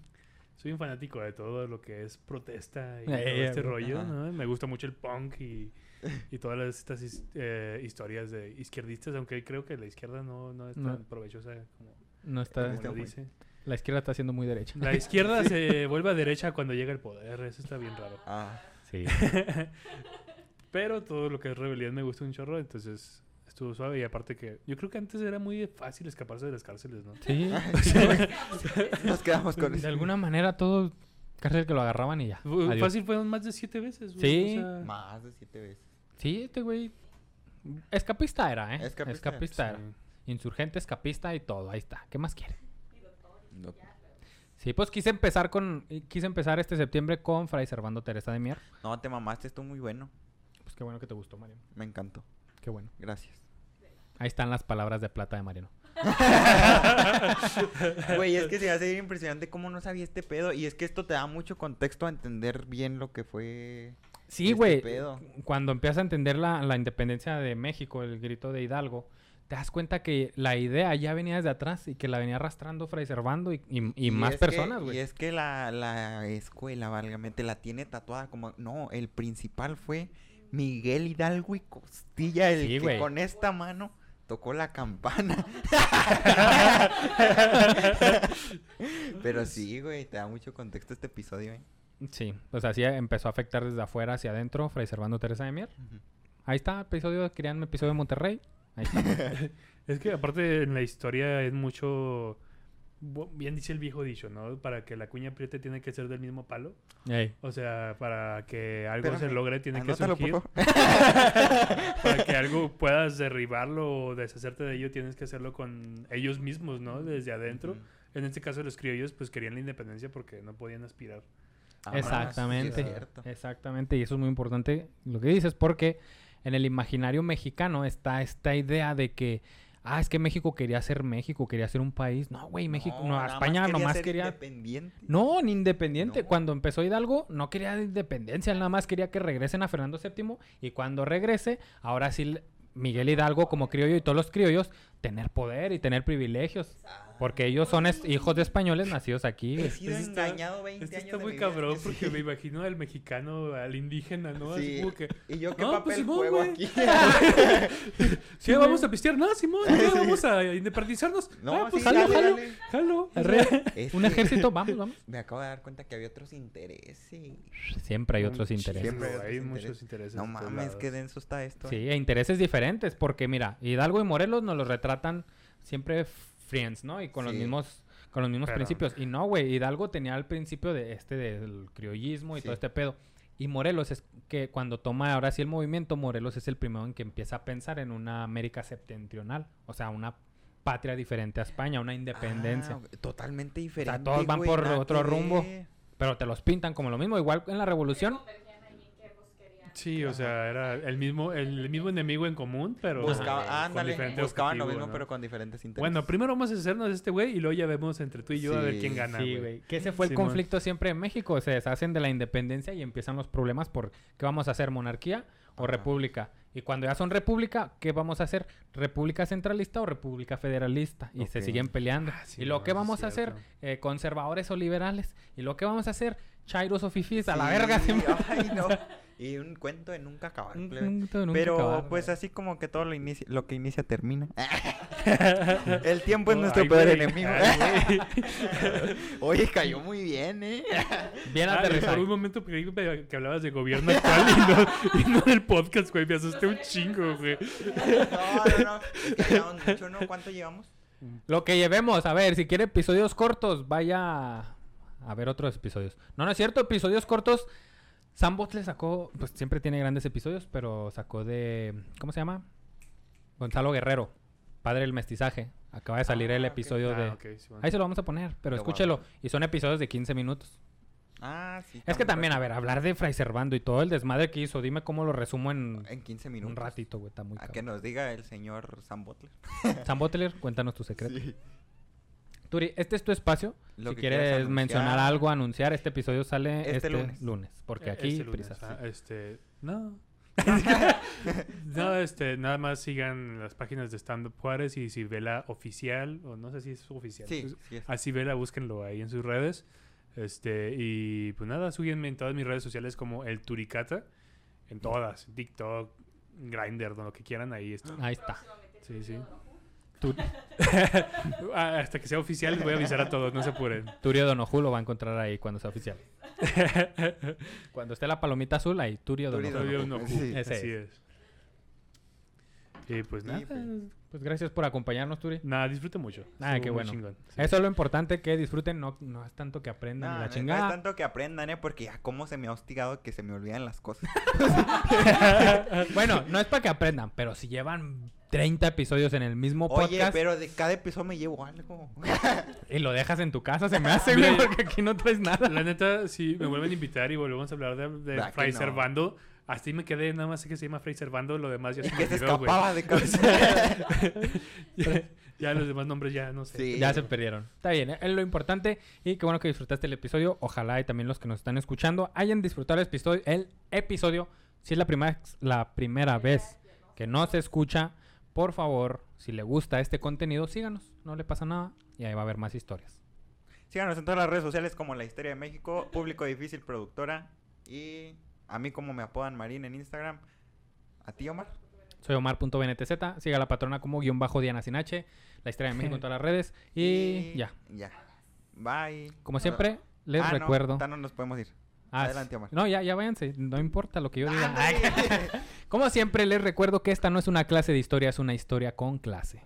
soy un fanático de todo lo que es protesta y Eh, todo este rollo, Ajá. ¿no? Me gusta mucho el punk y, y todas las- estas his- eh, historias de izquierdistas, aunque creo que la izquierda no, no es tan No. provechosa como, No está. como Está lo muy- dice. La izquierda está siendo muy derecha. La izquierda se vuelve a derecha cuando llega el poder, eso está bien raro. Ah, Sí. Pero todo lo que es rebelión me gusta un chorro, entonces estuvo suave y aparte que yo creo que antes era muy fácil escaparse de las cárceles, ¿no? Sí. nos quedamos con De eso. alguna manera todo cárcel que lo agarraban y ya. Adiós. Fácil fueron más de siete veces. Sí. o sea, Más de siete veces. Sí, este güey. Escapista era, ¿eh? Escapista. Escapista era. sí. Insurgente, escapista y todo. Ahí está. ¿Qué más quiere? No. Sí, pues quise empezar con. Quise empezar este septiembre con Fray Servando Teresa de Mier. No, te mamaste, estuvo muy bueno. Pues qué bueno que te gustó, Mariano. Me encantó. Qué bueno. Gracias. Ahí están las palabras de plata de Mariano. Güey, es que se hace bien impresionante cómo no sabía este pedo. Y es que esto te da mucho contexto a entender bien lo que fue. Sí, este güey. pedo. cuando empiezas a entender la, la independencia de México, el grito de Hidalgo, te das cuenta que la idea ya venía desde atrás y que la venía arrastrando Fray Servando y, y- y más personas, Y güey. es que la, la escuela, válgame, te la tiene tatuada como... No, el principal fue Miguel Hidalgo y Costilla, el Sí, que con esta mano tocó la campana. Pero sí, güey, te da mucho contexto este episodio, ¿eh? Sí, pues así empezó a afectar desde afuera hacia adentro Fray Servando Teresa de Mier. Ahí está, episodio, querían episodio de Monterrey. Ahí está. Es que aparte en la historia es mucho... Bien dice el viejo dicho, ¿no? Para que la cuña apriete tiene que ser del mismo palo. Ey, O sea, para que algo se logre tiene que surgir. Para que algo puedas derribarlo o deshacerte de ello, tienes que hacerlo con ellos mismos, ¿no? Desde adentro. En este caso los criollos pues querían la independencia porque no podían aspirar. Ah, Exactamente. Exactamente, y eso es muy importante lo que dices, porque en el imaginario mexicano está esta idea de que, ah, es que México quería ser México, quería ser un país. No, güey, México, no, más España nomás ser quería... independiente. No, ni independiente. No. Cuando empezó Hidalgo, no quería independencia, él nada más quería que regresen a Fernando VII y cuando regrese, ahora sí, Miguel Hidalgo como criollo y todos los criollos, tener poder y tener privilegios. Ah, Porque ellos son es- hijos de españoles nacidos aquí. He sido engañado 20 Esto años está de muy vida. cabrón Sí. porque me imagino al mexicano, al indígena, ¿no? Así Sí. como que, ¿Y yo qué No, papel pues, Simón, juego aquí? sí, vamos a pistear, no, Simón, ya vamos a independizarnos. No, ah, pues sí, jalo, dale, jalo, dale. jalo. Un que ejército, vamos, vamos. Me acabo de dar cuenta que había otros intereses. Siempre hay otros intereses. Siempre hay Hay muchos intereses. No mames, qué denso está esto. Sí, eh. e intereses diferentes, porque mira, Hidalgo y Morelos nos los retratan siempre friends, ¿no? Y con los mismos con los mismos Pero- principios. Y no, güey, Hidalgo tenía el principio de este del criollismo y Sí. todo este pedo. Y Morelos es que cuando toma ahora sí el movimiento, Morelos es el primero en que empieza a pensar en una América septentrional, o sea, una patria diferente a España, una independencia. Ah, totalmente diferente. todos van güey, por otro rumbo. Pero te los pintan como lo mismo, igual en la revolución. Convergían ahí en que pues querían. Sí, o sea, era el mismo, el mismo enemigo en común, pero Buscaba, con ándale, buscaban lo mismo, ¿no? pero con diferentes intereses. Bueno, primero vamos a hacernos este güey y luego ya vemos entre tú y yo a ver quién gana, Sí, güey. Que ese fue el conflicto siempre en México. Se deshacen de la independencia y empiezan los problemas por qué vamos a hacer, monarquía o Ajá. república. Y cuando ya son república, ¿qué vamos a hacer? ¿República centralista o república federalista? Y se siguen peleando. Ah, sí, y lo no, que vamos a hacer, eh, conservadores o liberales. Y lo que vamos a hacer, chairos o fifís, a la verga. Ay, no. Y un cuento de nunca acabar. Un plebe. cuento de nunca Pero acabar, pues así como que todo lo, inicia, lo que inicia termina. El tiempo es nuestro ay, peor güey, enemigo. ay. Oye, cayó muy bien, ¿eh? Bien Ah, aterrizado. por un momento que que hablabas de gobierno actual y no, y no del podcast, güey. Me asusté un chingo, güey. No, no, no. Es que llevamos mucho, ¿no? ¿Cuánto llevamos? Lo que llevemos, a ver, si quiere episodios cortos, vaya a ver otros episodios. No, no es cierto, episodios cortos. Sam le sacó, pues siempre tiene grandes episodios, pero sacó de, ¿cómo se llama? Gonzalo Guerrero, padre del mestizaje. Acaba de salir el Ah, episodio Ah, de... ok, sí, bueno. Ahí se lo vamos a poner, pero escúchelo. Y son episodios de 15 minutos. Ah, sí. Es que también, a ver, hablar de Fray Servando y todo el desmadre que hizo, dime cómo lo resumo en En 15 minutos. un ratito, güey, está muy A que nos diga el señor Sam Butler. Sam Butler, cuéntanos tu secreto. Turi, este es tu espacio. Lo si quieres mencionar algo, anunciar, este episodio sale Este este, lunes. lunes. Porque Eh, aquí, este lunes, prisas. ah, este, no. no, este, nada más sigan las páginas de Stand Up Juárez y Sibela Oficial, o no sé si es oficial. Sí, pues, sí. es. A Sibela, búsquenlo ahí en sus redes. Este, y pues nada, síguenme en todas mis redes sociales como el Turicata. En todas, TikTok, Grindr, lo que quieran, ahí está. Ahí está. Sí, sí. Tu- Ah, Hasta que sea oficial les voy a avisar a todos, no se apuren. Turio Donojú lo va a encontrar ahí cuando sea oficial. cuando esté la palomita azul, ahí Turio Turio Donojú. no. Sí. Ese Así es. es. Y pues nada, Sí, pues. Pues gracias por acompañarnos, Turi. nada, disfruten mucho. Ah, qué bueno. chingón. Sí. Eso es lo importante, que disfruten, no, no es tanto que aprendan No, no, la no chingada. es tanto que aprendan, ¿eh? Porque ya cómo se me ha hostigado que se me olvidan las cosas. bueno, no es para que aprendan, pero si llevan 30 episodios en el mismo Oye, podcast pero de cada episodio me llevo algo. y lo dejas en tu casa, se me hace, güey, porque aquí no traes nada. La neta, si me vuelven a invitar y volvemos a hablar de, de ¿Verdad que Fray no? Servando, ahí me quedé, nada más sé que se llama Fray Servando, lo demás ya se me olvidó, güey. escapaba de cabeza. ya, ya los demás nombres ya no sé. Sí. Ya se perdieron. Está bien, ¿eh? es lo importante. Y qué bueno que disfrutaste el episodio. Ojalá y también los que nos están escuchando hayan disfrutado el episodio. El episodio. Si es la primera, la primera vez que no se escucha, por favor, si le gusta este contenido, síganos. No le pasa nada. Y ahí va a haber más historias. Síganos en todas las redes sociales como La Historia de México, Público Difícil Productora y a mí como me apodan Marín en Instagram. ¿A ti, Omar? Soy Omar.bntz. Siga a la patrona como guion bajo Diana sin H. La historia de México en todas las redes. Y ya. Ya. Bye. Como siempre, les Ah, no, recuerdo. ahorita no nos podemos ir. Ah, Adelante, Omar. No, ya, ya váyanse. No importa lo que yo diga. Ándale. Como siempre, les recuerdo que esta no es una clase de historia, es una historia con clase.